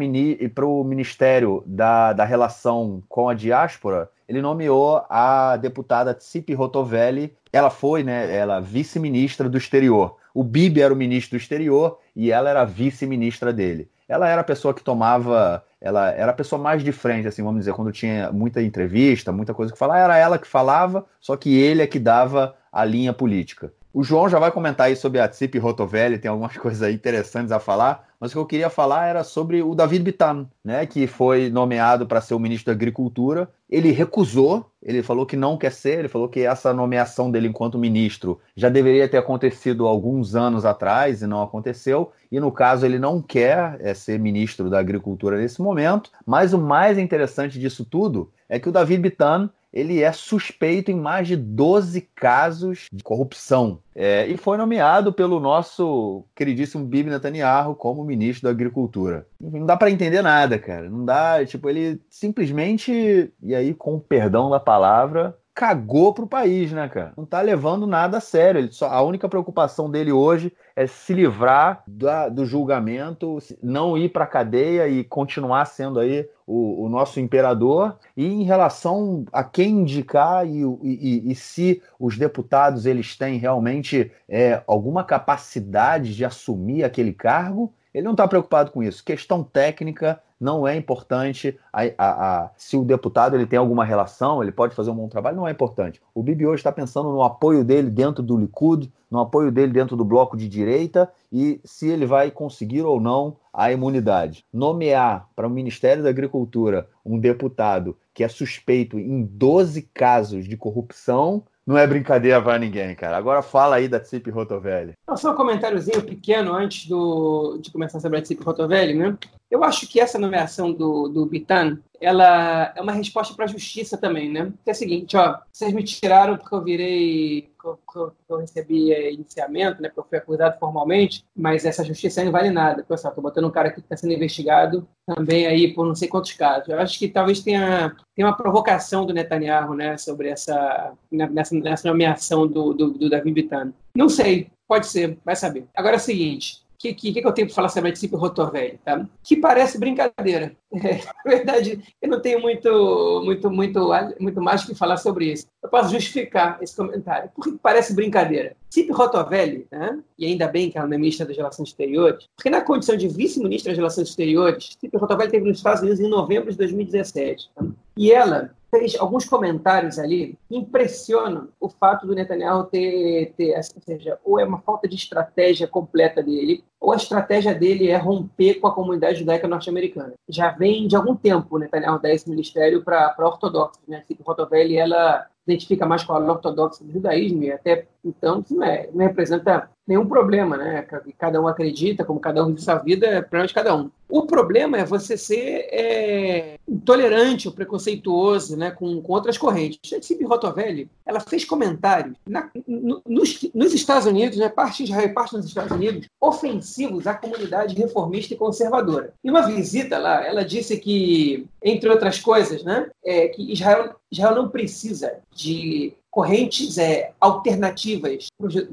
o Ministério da, da Relação com a Diáspora, ele nomeou a deputada Tsipi Rotovelli. Ela foi, né, ela vice-ministra do exterior. O Bibi era o ministro do exterior e ela era vice-ministra dele. Ela era a pessoa que tomava, ela era a pessoa mais de frente, assim, vamos dizer, quando tinha muita entrevista, muita coisa que falar, era ela que falava, só que ele é que dava a linha política. O João já vai comentar aí sobre a Tsipi Rotovelli, tem algumas coisas interessantes a falar, mas o que eu queria falar era sobre o David Bitan, né, que foi nomeado para ser o ministro da Agricultura. Ele recusou, ele falou que não quer ser, ele falou que essa nomeação dele enquanto ministro já deveria ter acontecido alguns anos atrás e não aconteceu. E no caso, ele não quer é, ser ministro da Agricultura nesse momento. Mas o mais interessante disso tudo é que o David Bitan ele é suspeito em mais de 12 casos de corrupção. É, e foi nomeado pelo nosso queridíssimo Bibi Netanyahu como ministro da Agricultura. Não dá para entender nada, cara. Não dá, tipo, ele simplesmente, e aí com o perdão da palavra, cagou pro país, né, cara? Não tá levando nada a sério. Ele só, a única preocupação dele hoje é se livrar da, do julgamento, não ir para cadeia e continuar sendo aí o, o, nosso imperador. E em relação a quem indicar e, e, e se os deputados eles têm realmente é, alguma capacidade de assumir aquele cargo, ele não está preocupado com isso. Questão técnica não é importante. A, a, a, se o deputado ele tem alguma relação, ele pode fazer um bom trabalho, não é importante. O Bibi hoje está pensando no apoio dele dentro do Likud, no apoio dele dentro do bloco de direita e se ele vai conseguir ou não a imunidade. Nomear para o Ministério da Agricultura um deputado que é suspeito em 12 casos de corrupção não é brincadeira para ninguém, cara. Agora fala aí da Tsip Rotovelli. Só um comentáriozinho pequeno antes do, de começar sobre a Tsip Rotovelli, né? Eu acho que essa nomeação do, do Bitan, ela é uma resposta para a justiça também, né? Que é o seguinte, ó, vocês me tiraram porque eu virei, que eu, eu, recebi é, iniciamento, né? Porque eu fui acusado formalmente, mas essa justiça aí não vale nada. Pessoal, tô botando um cara aqui que está sendo investigado também aí por não sei quantos casos. Eu acho que talvez tenha, tenha uma provocação do Netanyahu, né? Sobre essa, né, nessa, nessa nomeação do, do, do Davi Bitan. Não sei, pode ser, vai saber. Agora é o seguinte, que, que, que, eu tenho para falar sobre a Disciple Rotorvelli, tá? Que parece brincadeira. É, na verdade, eu não tenho muito, muito, muito, muito mais que falar sobre isso. Eu posso justificar esse comentário. Por que parece brincadeira? Cipe Rotovelli, né? e ainda bem que ela não é ministra das Relações Exteriores, porque na condição de vice-ministra das Relações Exteriores, Cipe Rotovelli esteve nos Estados Unidos em novembro de 2017. Tá? E ela fez alguns comentários ali que impressionam o fato do Netanyahu ter, ter, ou seja, ou é uma falta de estratégia completa dele, ou a estratégia dele é romper com a comunidade judaica norte-americana. Já vem de algum tempo Netanyahu dar esse ministério para ortodoxos, né? Tipo, Rotovelli, ela identifica mais com a ortodoxa do judaísmo e até então não, é, não representa nenhum problema, né? Cada um acredita, como cada um vive sua vida, é problema de cada um. O problema é você ser é, intolerante ou preconceituoso né, com, com outras correntes. A Cibi Rotovelli, ela fez comentários na, no, nos, nos, Estados Unidos, né, parte de Israel e parte nos Estados Unidos, ofensivos à comunidade reformista e conservadora. Em uma visita lá, ela disse que, entre outras coisas, né, é, que Israel, Israel não precisa de correntes é, alternativas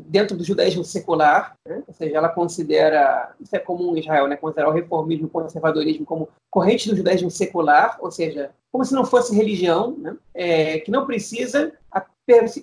dentro do judaísmo secular, né? ou seja, ela considera, isso é comum em Israel, né? considerar o reformismo o conservadorismo como corrente do judaísmo secular, ou seja, como se não fosse religião, né? é, que não precisa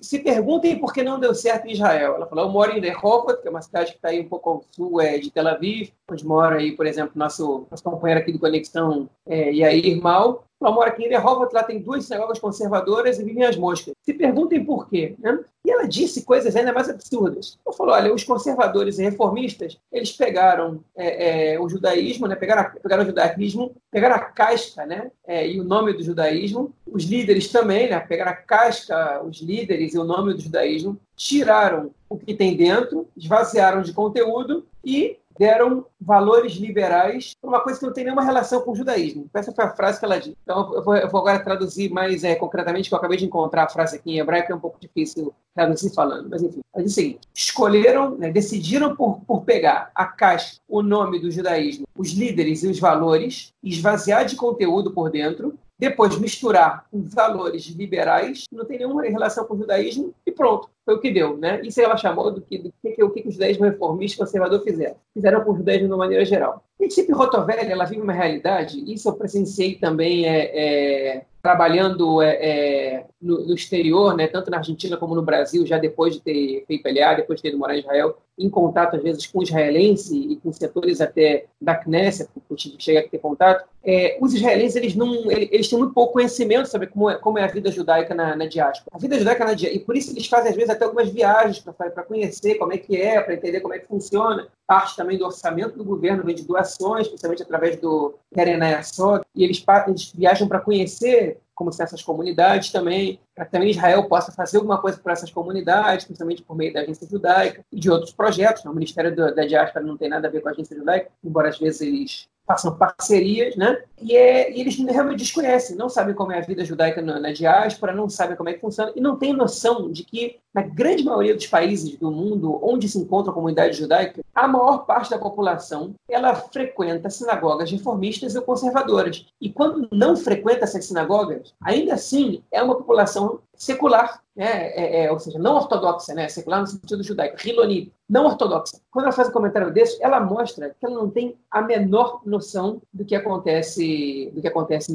se perguntem por que não deu certo em Israel. Ela falou, eu moro em Rehovot, que é uma cidade que está aí um pouco ao sul é, de Tel Aviv, onde mora aí, por exemplo, nosso, nosso companheiro aqui de Conexão, é, Yair Mal. Ela mora aqui em Rehovot, lá tem duas sinagogas conservadoras e vivem as moscas. Se perguntem por quê. Né? E ela disse coisas ainda mais absurdas. Ela falou, olha, os conservadores e reformistas, eles pegaram é, é, o judaísmo, né? pegaram, a, pegaram o judaísmo, pegaram a casca né? É, e o nome do judaísmo, os líderes também, né? pegaram a casca, os líderes e o nome do judaísmo, tiraram o que tem dentro, esvaziaram de conteúdo e deram valores liberais para uma coisa que não tem nenhuma relação com o judaísmo. Essa foi a frase que ela disse. Então, eu vou, eu vou agora traduzir mais é, concretamente, que eu acabei de encontrar a frase aqui em hebraico, é um pouco difícil traduzir falando. Mas, enfim, ela disse o seguinte, escolheram, né, decidiram por, por pegar a caixa, o nome do judaísmo, os líderes e os valores, esvaziar de conteúdo por dentro, depois misturar com valores liberais, não tem nenhuma relação com o judaísmo, e pronto, foi o que deu. Né? Isso ela chamou do que, do que, o que o judaísmo reformista e conservador fizeram. Fizeram com o judaísmo de uma maneira geral. A princípio, Rotovelli, ela vive uma realidade, isso eu presenciei também é, é trabalhando é, é, no, no, exterior, né, tanto na Argentina como no Brasil, já depois de ter feito LA, depois de ter ido morar em Israel, em contato às vezes com israelense e com setores até da Knesset, que chega a ter contato, é, os israelenses eles não eles têm muito pouco conhecimento sobre como é, como é a vida judaica na, na diáspora. A vida judaica na diáspora, e por isso eles fazem às vezes até algumas viagens para conhecer como é que é, para entender como é que funciona. Parte também do orçamento do governo vem de doações, principalmente através do Kerenaya Sod, e eles, eles viajam para conhecer como se essas comunidades também, para também Israel possa fazer alguma coisa para essas comunidades, principalmente por meio da agência judaica e de outros projetos. O Ministério da Diáspora não tem nada a ver com a agência judaica, embora às vezes eles façam parcerias, né? E, é, e, eles realmente desconhecem, não sabem como é a vida judaica na, na, diáspora, não sabem como é que funciona e não têm noção de que, na grande maioria dos países do mundo onde se encontra a comunidade judaica, a maior parte da população ela frequenta sinagogas reformistas ou conservadoras. E quando não frequenta essas sinagogas, ainda assim é uma população secular, né? É, é, ou seja, não ortodoxa, né? secular no sentido judaico, Hiloni, não ortodoxa. Quando ela faz um comentário desse, ela mostra que ela não tem a menor noção do que acontece, do que acontece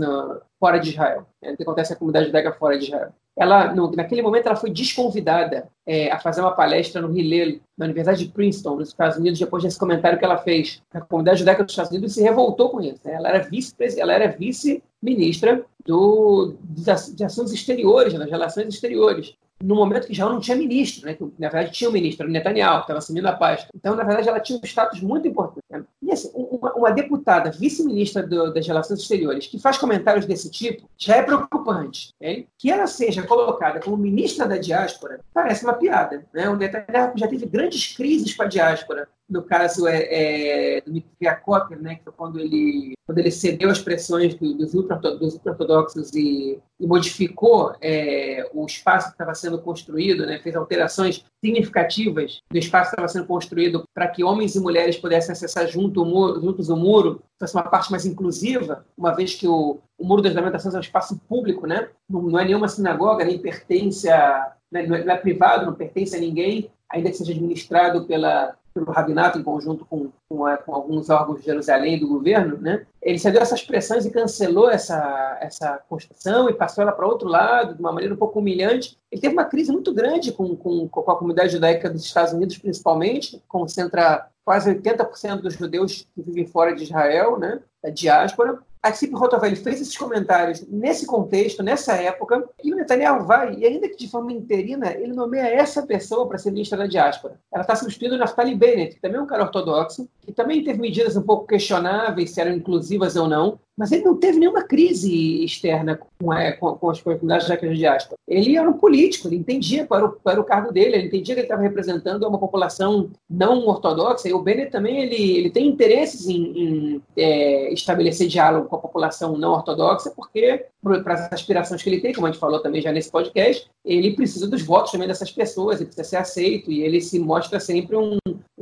fora de Israel, né? do que acontece na comunidade judaica fora de Israel. Ela, no, naquele momento, ela foi desconvidada é, a fazer uma palestra no Hillel, na Universidade de Princeton, nos Estados Unidos, depois desse comentário que ela fez. A comunidade judaica dos Estados Unidos se revoltou com isso. Né? Ela era vice ela era vice-ministra do, de assuntos exteriores, das relações exteriores no momento que já não tinha ministro, né? que na verdade tinha um ministro, o Netanyahu, que estava assumindo a pasta. Então, na verdade, ela tinha um status muito importante. Né? E assim, uma, uma deputada, vice-ministra das Relações Exteriores, que faz comentários desse tipo, já é preocupante. Né? Que ela seja colocada como ministra da diáspora parece uma piada. Né? O Netanyahu já teve grandes crises com a diáspora no caso é, é do Kotter, né, que quando ele, quando ele cedeu as pressões dos, ultra-ortodoxos e, e, modificou é, o espaço que estava sendo construído, né, fez alterações significativas do espaço que estava sendo construído para que homens e mulheres pudessem acessar junto o muro, juntos o muro, fosse uma parte mais inclusiva, uma vez que o, o Muro das Lamentações é um espaço público, né, não, não é nenhuma sinagoga, nem pertence a, não é, não é privado, não pertence a ninguém, ainda que seja administrado pela pelo Rabinato, em conjunto com, com, é, com, alguns órgãos de Jerusalém e do governo, né? ele cedeu essas pressões e cancelou essa, essa construção e passou ela para outro lado, de uma maneira um pouco humilhante. Ele teve uma crise muito grande com, com, com a comunidade judaica dos Estados Unidos, principalmente, concentra quase 80% dos judeus que vivem fora de Israel, né? a diáspora. A Cip Rotovelli fez esses comentários nesse contexto, nessa época, e o Netanyahu vai, e ainda que de forma interina, ele nomeia essa pessoa para ser ministra da diáspora. Ela está substituindo o Naftali Bennett, que também é um cara ortodoxo, que também teve medidas um pouco questionáveis, se eram inclusivas ou não, mas ele não teve nenhuma crise externa com, com, com as comunidades da diáspora. Ele era um político, ele entendia era, o, era o cargo dele, ele entendia que ele estava representando uma população não ortodoxa, e o Bennett também ele, ele tem interesses em, em é, estabelecer diálogo com a população não ortodoxa, porque para as aspirações que ele tem, como a gente falou também já nesse podcast, ele precisa dos votos também dessas pessoas, ele precisa ser aceito, e ele se mostra sempre um,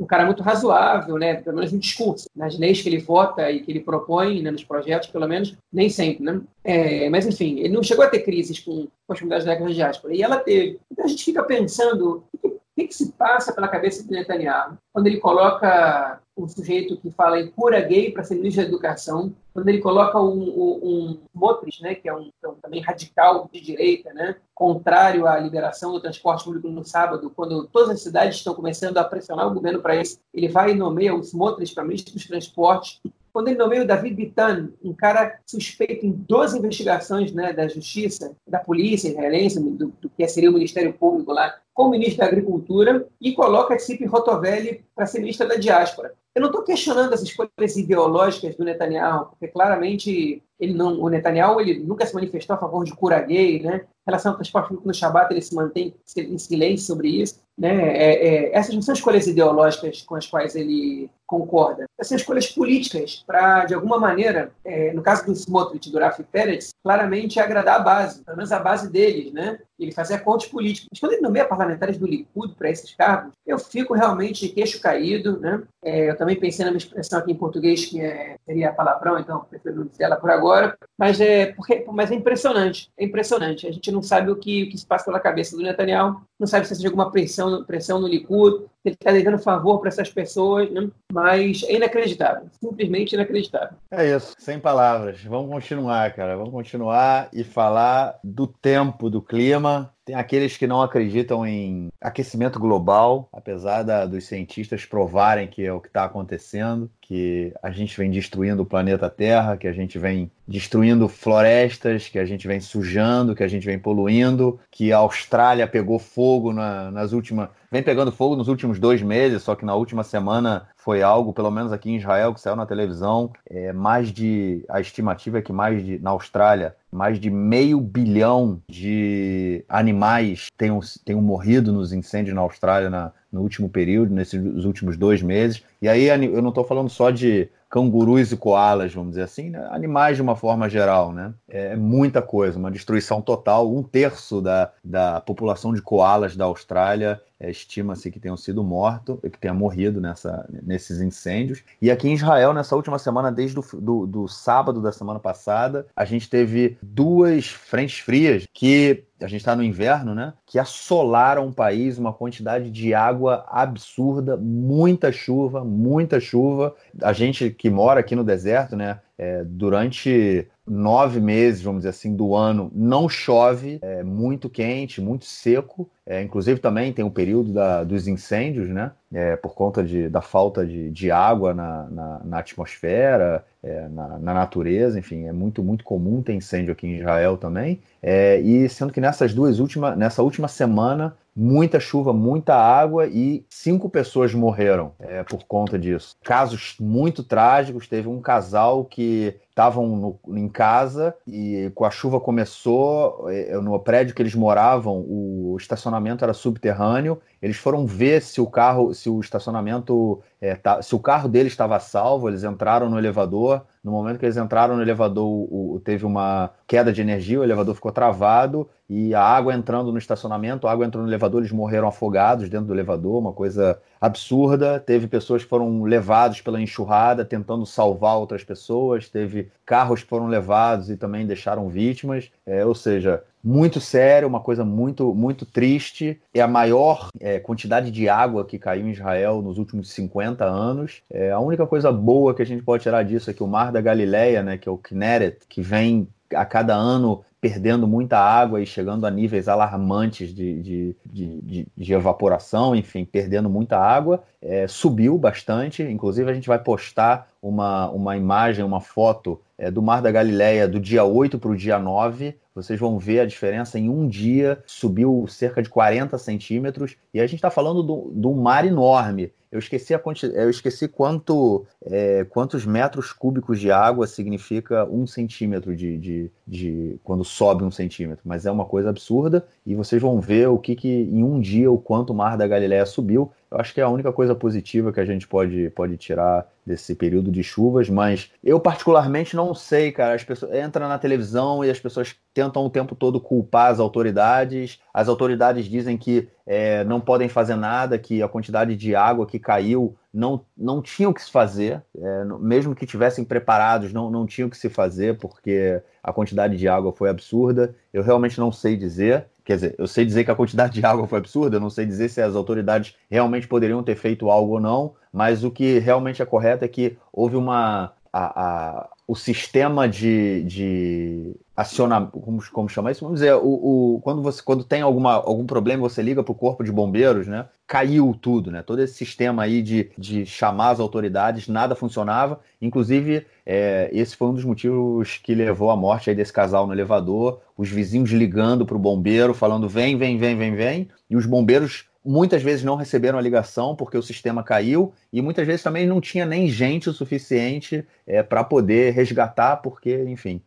um cara muito razoável, né? pelo menos no discurso. Nas leis que ele vota e que ele propõe, né, nos projetos, pelo menos, nem sempre. Né? É, mas, enfim, ele não chegou a ter crises com, com as comunidades da diáspora, e ela teve. Então a gente fica pensando, o que, que se passa pela cabeça de Netanyahu quando ele coloca um sujeito que fala em cura gay para ser ministro da educação, quando ele coloca um, um, um Motris, né, que é um, é um, também radical de direita, né, contrário à liberação do transporte público no sábado, quando todas as cidades estão começando a pressionar o governo para isso, ele vai e nomeia os Motris para ministro dos transportes, quando ele nomeia o David Bitan, um cara suspeito em 12 investigações né, da justiça, da polícia israelense, do, do que seria o Ministério Público lá, como ministro da Agricultura, e coloca Tzip Rotovelli para ser ministra da Diáspora. Eu não estou questionando as escolhas ideológicas do Netanyahu, porque claramente ele não, o Netanyahu ele nunca se manifestou a favor de cura gay, né? Em relação ao transporte público no Shabat, ele se mantém em silêncio sobre isso. né? É, é, essas não são escolhas ideológicas com as quais ele concorda. Essas escolhas políticas para, de alguma maneira, é, no caso do Smotrich e do Rafi Pérez, claramente agradar a base, pelo menos a base deles, né? Ele fazia contos políticos. Mas quando ele nomeia parlamentares do Likud para esses cargos, eu fico realmente queixo caído, né? É, eu também pensei numa expressão aqui em português que é, seria palavrão, então prefiro não dizer ela por agora, mas é, porque, mas é impressionante, é impressionante. A gente não sabe o que, o que se passa pela cabeça do Netanyahu, não sabe se seja alguma pressão, pressão no Likud, ele está devendo favor para essas pessoas, né? mas é inacreditável, simplesmente inacreditável. É isso, sem palavras. Vamos continuar, cara, vamos continuar e falar do tempo, do clima, tem aqueles que não acreditam em aquecimento global, apesar da, dos cientistas provarem que é o que está acontecendo, que a gente vem destruindo o planeta Terra, que a gente vem destruindo florestas, que a gente vem sujando, que a gente vem poluindo, que a Austrália pegou fogo na, nas últimas. vem pegando fogo nos últimos dois meses, só que na última semana foi algo, pelo menos aqui em Israel, que saiu na televisão, é, mais de. A estimativa é que mais de. Na Austrália, mais de meio bilhão de animais tenham, tenham morrido nos incêndios na Austrália na, no último período, nesses últimos dois meses. E aí eu não estou falando só de cangurus e koalas, vamos dizer assim, né? animais de uma forma geral, né? É muita coisa, uma destruição total. Um terço da, da população de koalas da Austrália é, estima-se que tenham sido mortos, que tenham morrido nessa, nesses incêndios. E aqui em Israel, nessa última semana, desde do, do, do sábado da semana passada, a gente teve duas frentes frias que a gente está no inverno, né? Que assolaram o país, uma quantidade de água absurda, muita chuva, muita chuva. A gente que mora aqui no deserto, né? É, durante nove meses, vamos dizer assim, do ano, não chove, é muito quente, muito seco. É, inclusive também tem o período da, dos incêndios, né? É, por conta de, da falta de, de água na, na, na atmosfera, é, na, na, natureza, enfim, é muito, muito comum ter incêndio aqui em Israel também. É, e sendo que nessas duas últimas, nessa última semana muita chuva, muita água e cinco pessoas morreram é, por conta disso. Casos muito trágicos. Teve um casal que estavam em casa e com a chuva começou é, no prédio que eles moravam, o estacionamento era subterrâneo. Eles foram ver se o carro, se o estacionamento, é, tá, se o carro deles estava salvo. Eles entraram no elevador. No momento que eles entraram no elevador, o, teve uma queda de energia, o elevador ficou travado e a água entrando no estacionamento, a água entrou no elevador, eles morreram afogados dentro do elevador, uma coisa absurda. Teve pessoas que foram levados pela enxurrada tentando salvar outras pessoas, teve carros que foram levados e também deixaram vítimas. É, ou seja, muito sério, uma coisa muito, muito triste. É a maior é, quantidade de água que caiu em Israel nos últimos 50 anos. É, a única coisa boa que a gente pode tirar disso é que o Mar da Galileia, né, que é o Kinneret, que vem a cada ano perdendo muita água e chegando a níveis alarmantes de, de, de, de evaporação, enfim, perdendo muita água, é, subiu bastante. Inclusive, a gente vai postar uma, uma imagem, uma foto é, do Mar da Galileia do dia 8 para o dia 9 vocês vão ver a diferença em um dia, subiu cerca de 40 centímetros, e a gente está falando de um mar enorme. Eu esqueci, a eu esqueci quanto, é, quantos metros cúbicos de água significa um centímetro de, de, de, quando sobe um centímetro, mas é uma coisa absurda e vocês vão ver o que, que em um dia o quanto o mar da Galileia subiu. Eu acho que é a única coisa positiva que a gente pode, pode tirar desse período de chuvas, mas eu particularmente não sei, cara. As pessoas entram na televisão e as pessoas tentam o tempo todo culpar as autoridades. As autoridades dizem que é, não podem fazer nada, que a quantidade de água que caiu não, não tinha o que se fazer, é, mesmo que tivessem preparados, não, não tinha o que se fazer, porque a quantidade de água foi absurda. Eu realmente não sei dizer. Quer dizer, eu sei dizer que a quantidade de água foi absurda, eu não sei dizer se as autoridades realmente poderiam ter feito algo ou não, mas o que realmente é correto é que houve uma. A, a, o sistema de, de acionamento, como, como chamar isso? Vamos dizer, o, o, quando, você, quando tem alguma, algum problema, você liga para o corpo de bombeiros, né? Caiu tudo, né? Todo esse sistema aí de, de chamar as autoridades, nada funcionava. Inclusive, é, esse foi um dos motivos que levou à morte aí desse casal no elevador, os vizinhos ligando para o bombeiro, falando vem, vem, vem, vem, vem, e os bombeiros muitas vezes não receberam a ligação porque o sistema caiu e muitas vezes também não tinha nem gente o suficiente é, para poder resgatar porque, enfim,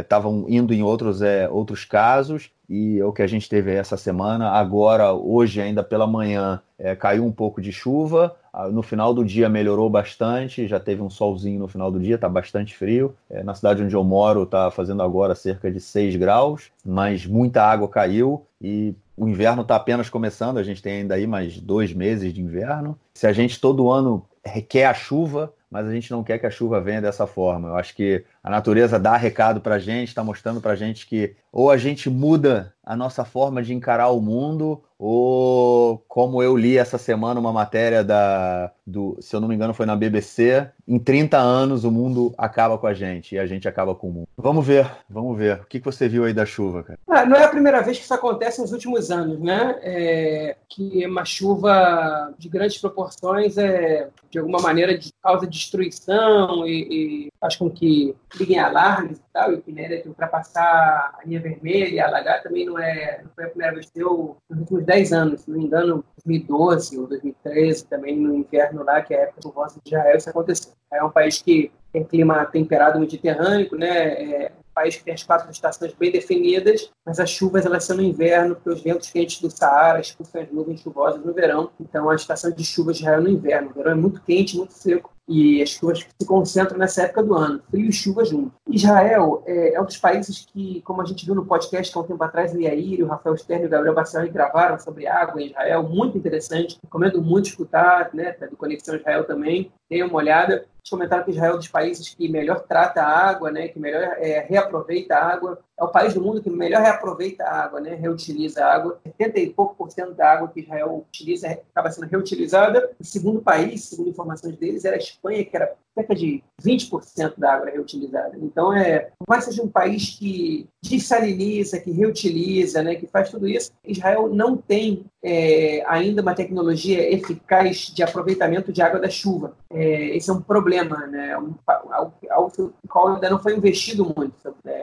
estavam é, indo em outros, é, outros casos e é o que a gente teve essa semana. Agora, hoje, ainda pela manhã, caiu um pouco de chuva. No final do dia melhorou bastante, já teve um solzinho no final do dia, está bastante frio. É, na cidade onde eu moro, está fazendo agora cerca de 6 graus, mas muita água caiu e o inverno está apenas começando. A gente tem ainda aí mais dois meses de inverno. Se a gente todo ano requer a chuva, mas a gente não quer que a chuva venha dessa forma. Eu acho que a natureza dá recado para a gente, está mostrando para a gente que ou a gente muda a nossa forma de encarar o mundo, ou como eu li essa semana uma matéria da, do, se eu não me engano, foi na BBC, em 30 anos o mundo acaba com a gente e a gente acaba com o mundo. Vamos ver, vamos ver. O que, que você viu aí da chuva, cara? Ah, não é a primeira vez que isso acontece nos últimos anos, né? É, que uma chuva de grandes proporções é, de alguma maneira, de causa destruição e, e faz com que liguem alarmes e tal, e o Pinheira tem ultrapassar a linha vermelha e alagar também não, é, não foi a primeira vez que deu nos últimos 10 anos, se não me engano, 2012 ou 2013, também no inverno lá, que é a época do Rosa de Israel, isso aconteceu. É um país que tem clima temperado mediterrâneo, né? É país que tem as quatro estações bem definidas, mas as chuvas elas são no inverno, porque os ventos quentes do Saara expulsam as nuvens chuvosas no verão. Então a estação de chuva de Israel é no inverno. O verão é muito quente, muito seco e as chuvas se concentram nessa época do ano, frio e chuva junto. Israel é, é, um dos países que, como a gente viu no podcast há um tempo atrás, o Yair, o Rafael Stern e o Gabriel Baciani gravaram sobre água em Israel, muito interessante, recomendo muito escutar, né, do Conexão Israel também, tenha uma olhada. Eles comentaram que Israel é um dos países que melhor trata a água, né, que melhor é, reaproveita a água, é o país do mundo que melhor reaproveita a água, né? reutiliza a água. 70 e pouco por cento da água que Israel utiliza acaba sendo reutilizada. O segundo país, segundo informações deles, era a Espanha, que era cerca de 20% da água reutilizada. Então, é, por mais seja um país que dessaliniza, que reutiliza, né, que faz tudo isso, Israel não tem é, ainda uma tecnologia eficaz de aproveitamento de água da chuva. É, esse é um problema, né, um, algo, algo qual ainda não foi investido muito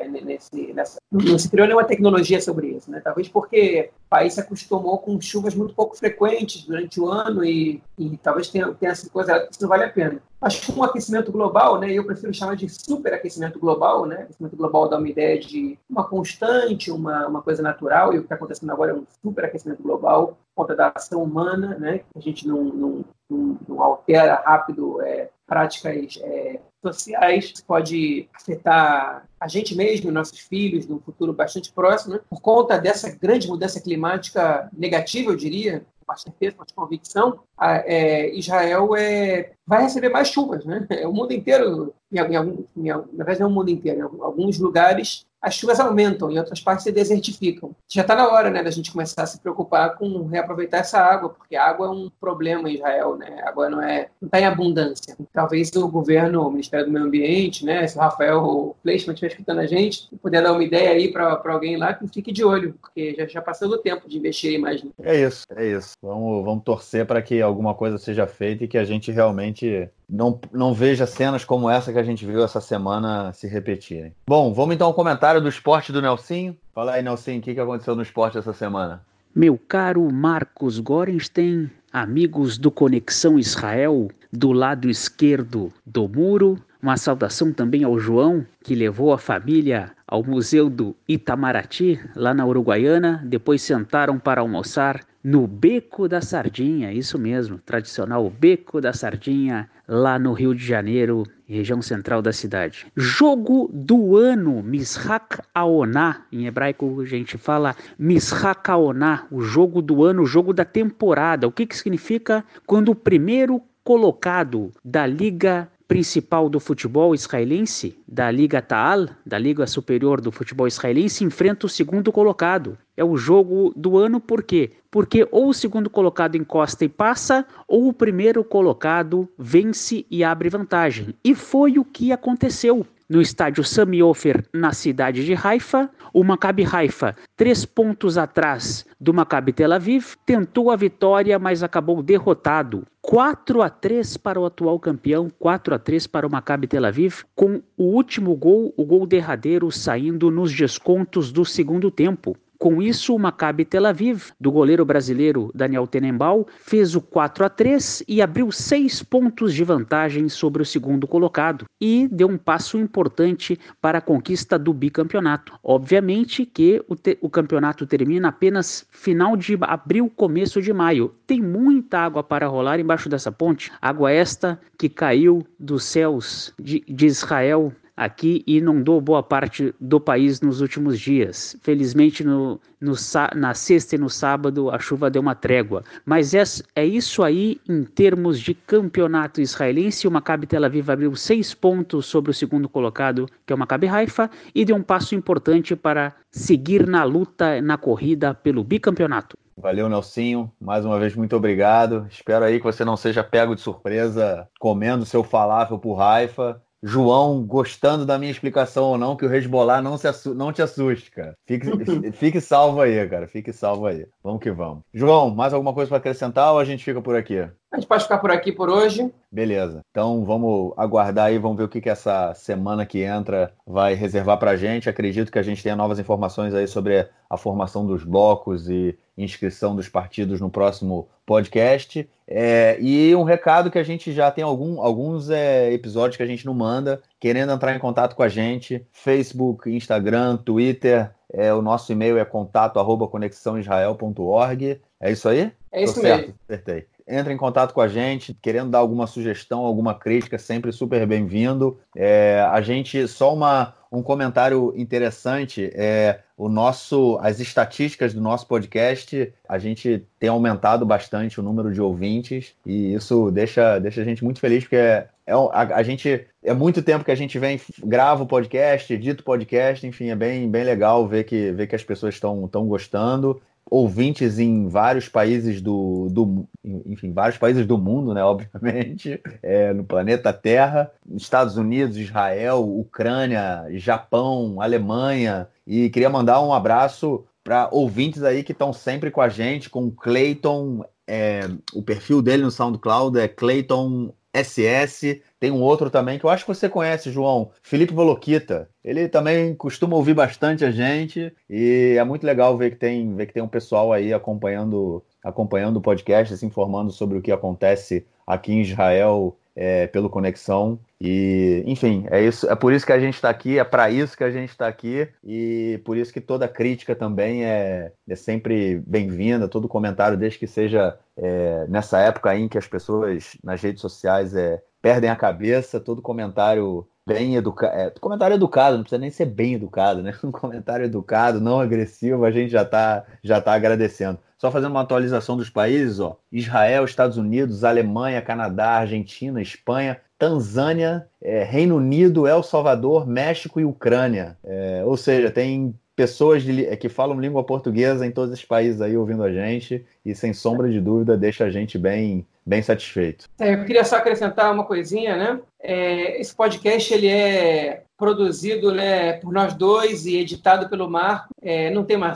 nesse, nessa, não se criou nenhuma tecnologia sobre isso, né? Talvez porque o país se acostumou com chuvas muito pouco frequentes durante o ano e, e talvez tenha, tenha essa coisa, isso não vale a pena. Acho que um aquecimento global, né, eu prefiro chamar de superaquecimento global, né? Aquecimento global dá uma ideia de uma constante, uma, uma coisa natural, e o que está acontecendo agora é um superaquecimento global por conta da ação humana, né? A gente não, não, não, não altera rápido é, práticas é, sociais, pode afetar a gente mesmo, nossos filhos, num futuro bastante próximo, né? por conta dessa grande mudança climática negativa, eu diria, com certeza, com convicção, a, é, Israel é, vai receber mais chuvas. Né? É, o mundo inteiro, em, em, em, na verdade não é o mundo inteiro, em alguns lugares as chuvas aumentam, em outras partes se desertificam. Já está na hora né, da gente começar a se preocupar com reaproveitar essa água, porque a água é um problema em Israel, né? a água não é não está em abundância. Talvez o governo, o Ministério do Meio Ambiente, né, se o Rafael Fleischmann estiver escutando a gente, puder dar uma ideia aí para alguém lá, que fique de olho, porque já, já passou do tempo de investir mais. Né? É isso, é isso. Vamos, vamos torcer para que alguma coisa seja feita e que a gente realmente não, não veja cenas como essa que a gente viu essa semana se repetirem. Bom, vamos então ao comentário do esporte do Nelsinho. Fala aí, Nelsinho, o que, que aconteceu no esporte essa semana? Meu caro Marcos Gorenstein, amigos do Conexão Israel, do lado esquerdo do muro, uma saudação também ao João, que levou a família ao Museu do Itamaraty, lá na Uruguaiana. Depois sentaram para almoçar no Beco da Sardinha, isso mesmo, tradicional Beco da Sardinha, lá no Rio de Janeiro, região central da cidade. Jogo do ano, Mishak Aoná, em hebraico a gente fala Mishak Aoná, o jogo do ano, o jogo da temporada. O que, que significa quando o primeiro colocado da Liga principal do futebol israelense, da Liga Taal, da Liga Superior do Futebol Israelense, enfrenta o segundo colocado. É o jogo do ano por quê? Porque ou o segundo colocado encosta e passa, ou o primeiro colocado vence e abre vantagem. E foi o que aconteceu no estádio Sami Ofer, na cidade de Haifa. O Maccabi Haifa, três pontos atrás do Maccabi Tel Aviv, tentou a vitória, mas acabou derrotado. 4 a 3 para o atual campeão, 4 a 3 para o Maccabi Tel Aviv, com o último gol, o gol derradeiro, saindo nos descontos do segundo tempo. Com isso, o Maccabi Tel Aviv, do goleiro brasileiro Daniel Tenenbaum, fez o 4 a 3 e abriu seis pontos de vantagem sobre o segundo colocado e deu um passo importante para a conquista do bicampeonato. Obviamente que o, o campeonato termina apenas final de abril, começo de maio. Tem muita água para rolar embaixo dessa ponte, água esta que caiu dos céus de, de Israel aqui e inundou boa parte do país nos últimos dias. Felizmente, no, no, na sexta e no sábado, a chuva deu uma trégua. Mas é, é isso aí em termos de campeonato israelense. O Maccabi Tel Aviv abriu seis pontos sobre o segundo colocado, que é o Maccabi Haifa, e deu um passo importante para seguir na luta, na corrida pelo bicampeonato. Valeu, Nelsinho. Mais uma vez, muito obrigado. Espero aí que você não seja pego de surpresa comendo seu falafel por Haifa. João gostando da minha explicação ou não, que o Resbolar não, se não te assuste, cara. Fique, fique salvo aí, cara. Fique salvo aí. Vamos que vamos. João, mais alguma coisa para acrescentar ou a gente fica por aqui? A gente pode ficar por aqui por hoje. Beleza. Então vamos aguardar aí, vamos ver o que, que essa semana que entra vai reservar para a gente. Acredito que a gente tenha novas informações aí sobre a formação dos blocos e inscrição dos partidos no próximo podcast. É, e um recado que a gente já tem algum, alguns é, episódios que a gente não manda, querendo entrar em contato com a gente, Facebook, Instagram, Twitter. É, o nosso e-mail é contato arroba conexãoisrael.org. É isso aí? É isso Tô mesmo. Certo? Acertei entra em contato com a gente, querendo dar alguma sugestão, alguma crítica, sempre super bem-vindo. É, a gente, só uma, um comentário interessante, é, o nosso, as estatísticas do nosso podcast, a gente tem aumentado bastante o número de ouvintes e isso deixa, deixa a gente muito feliz, porque é, é a, a, gente é muito tempo que a gente vem grava o podcast, edita o podcast, enfim, é bem, bem legal ver que, ver que as pessoas estão gostando ouvintes em vários países do, do enfim, vários países do mundo, né, obviamente, é, no planeta Terra, Estados Unidos, Israel, Ucrânia, Japão, Alemanha, e queria mandar um abraço para ouvintes aí que estão sempre com a gente, com o Clayton, é, o perfil dele no SoundCloud é Clayton SS. Tem um outro também que eu acho que você conhece, João, Felipe Voloquita. Ele também costuma ouvir bastante a gente e é muito legal ver que tem, ver que tem um pessoal aí acompanhando, acompanhando o podcast, se informando sobre o que acontece aqui em Israel é, pelo Conexão. E, enfim, é isso, é por isso que a gente está aqui, é para isso que a gente está aqui, e por isso que toda crítica também é, é sempre bem-vinda, todo comentário, desde que seja é, nessa época aí em que as pessoas nas redes sociais é, perdem a cabeça, todo comentário bem educado, é, comentário educado, não precisa nem ser bem educado, né? Um comentário educado, não agressivo, a gente já está já tá agradecendo. Só fazendo uma atualização dos países, ó. Israel, Estados Unidos, Alemanha, Canadá, Argentina, Espanha, Tanzânia, é, Reino Unido, El Salvador, México e Ucrânia. É, ou seja, tem pessoas de, é, que falam língua portuguesa em todos esses países aí ouvindo a gente e sem sombra de dúvida deixa a gente bem bem satisfeito. É, eu queria só acrescentar uma coisinha, né? É, esse podcast ele é produzido né, por nós dois e editado pelo Marco. É, não tem uma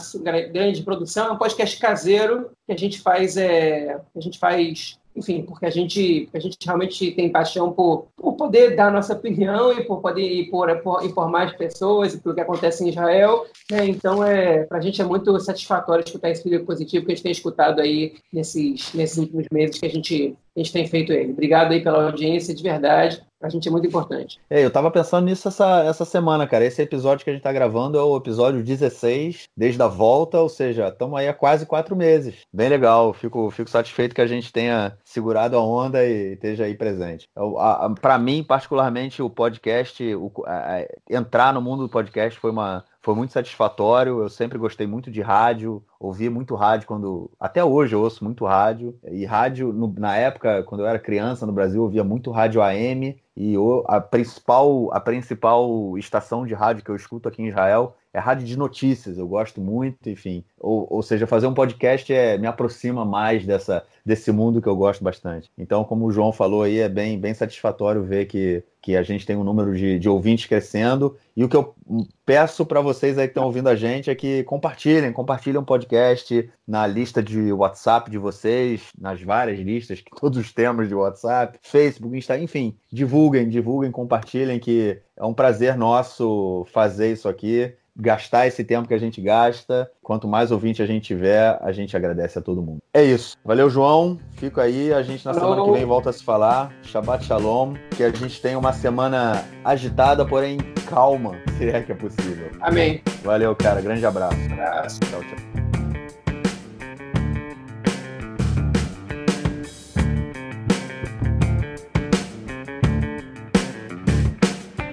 grande produção, é um podcast caseiro que a gente faz, é, a gente faz enfim, porque a gente, a gente realmente tem paixão por, por poder dar nossa opinião e por poder por, por informar as pessoas e pelo que acontece em Israel. Né? Então, é, para a gente é muito satisfatório escutar esse vídeo positivo que a gente tem escutado aí nesses, nesses últimos meses que a gente, a gente tem feito ele. Obrigado aí pela audiência, de verdade a gente é muito importante. É, eu tava pensando nisso essa, essa semana, cara. Esse episódio que a gente tá gravando é o episódio 16, desde a volta, ou seja, estamos aí há quase quatro meses. Bem legal, fico, fico satisfeito que a gente tenha segurado a onda e esteja aí presente. Para mim, particularmente, o podcast, o, a, a, entrar no mundo do podcast foi uma, foi muito satisfatório. Eu sempre gostei muito de rádio, ouvi muito rádio quando. Até hoje eu ouço muito rádio. E rádio, no, na época, quando eu era criança no Brasil, eu ouvia muito rádio AM. E a, principal, a principal estação de rádio que eu escuto aqui em Israel é rádio de notícias. Eu gosto muito, enfim. Ou, ou seja, fazer um podcast é, me aproxima mais dessa, desse mundo que eu gosto bastante. Então, como o João falou aí, é bem, bem satisfatório ver que, que a gente tem um número de, de ouvintes crescendo. E o que eu peço para vocês aí que estão ouvindo a gente é que compartilhem, compartilhem o podcast na lista de WhatsApp de vocês, nas várias listas que todos temos de WhatsApp, Facebook, Instagram, enfim, divulguem, divulguem, compartilhem, que é um prazer nosso fazer isso aqui. gastar esse tempo que a gente gasta. Quanto mais ouvinte a gente tiver, a gente agradece a todo mundo. É isso. Valeu, João. Fico aí. A gente na semana que vem volta a se falar. Shabbat Shalom. Que a gente tenha uma semana agitada, porém calma, se é que é possível. Amém. Valeu, cara. Grande abraço. abraço. Tchau, tchau.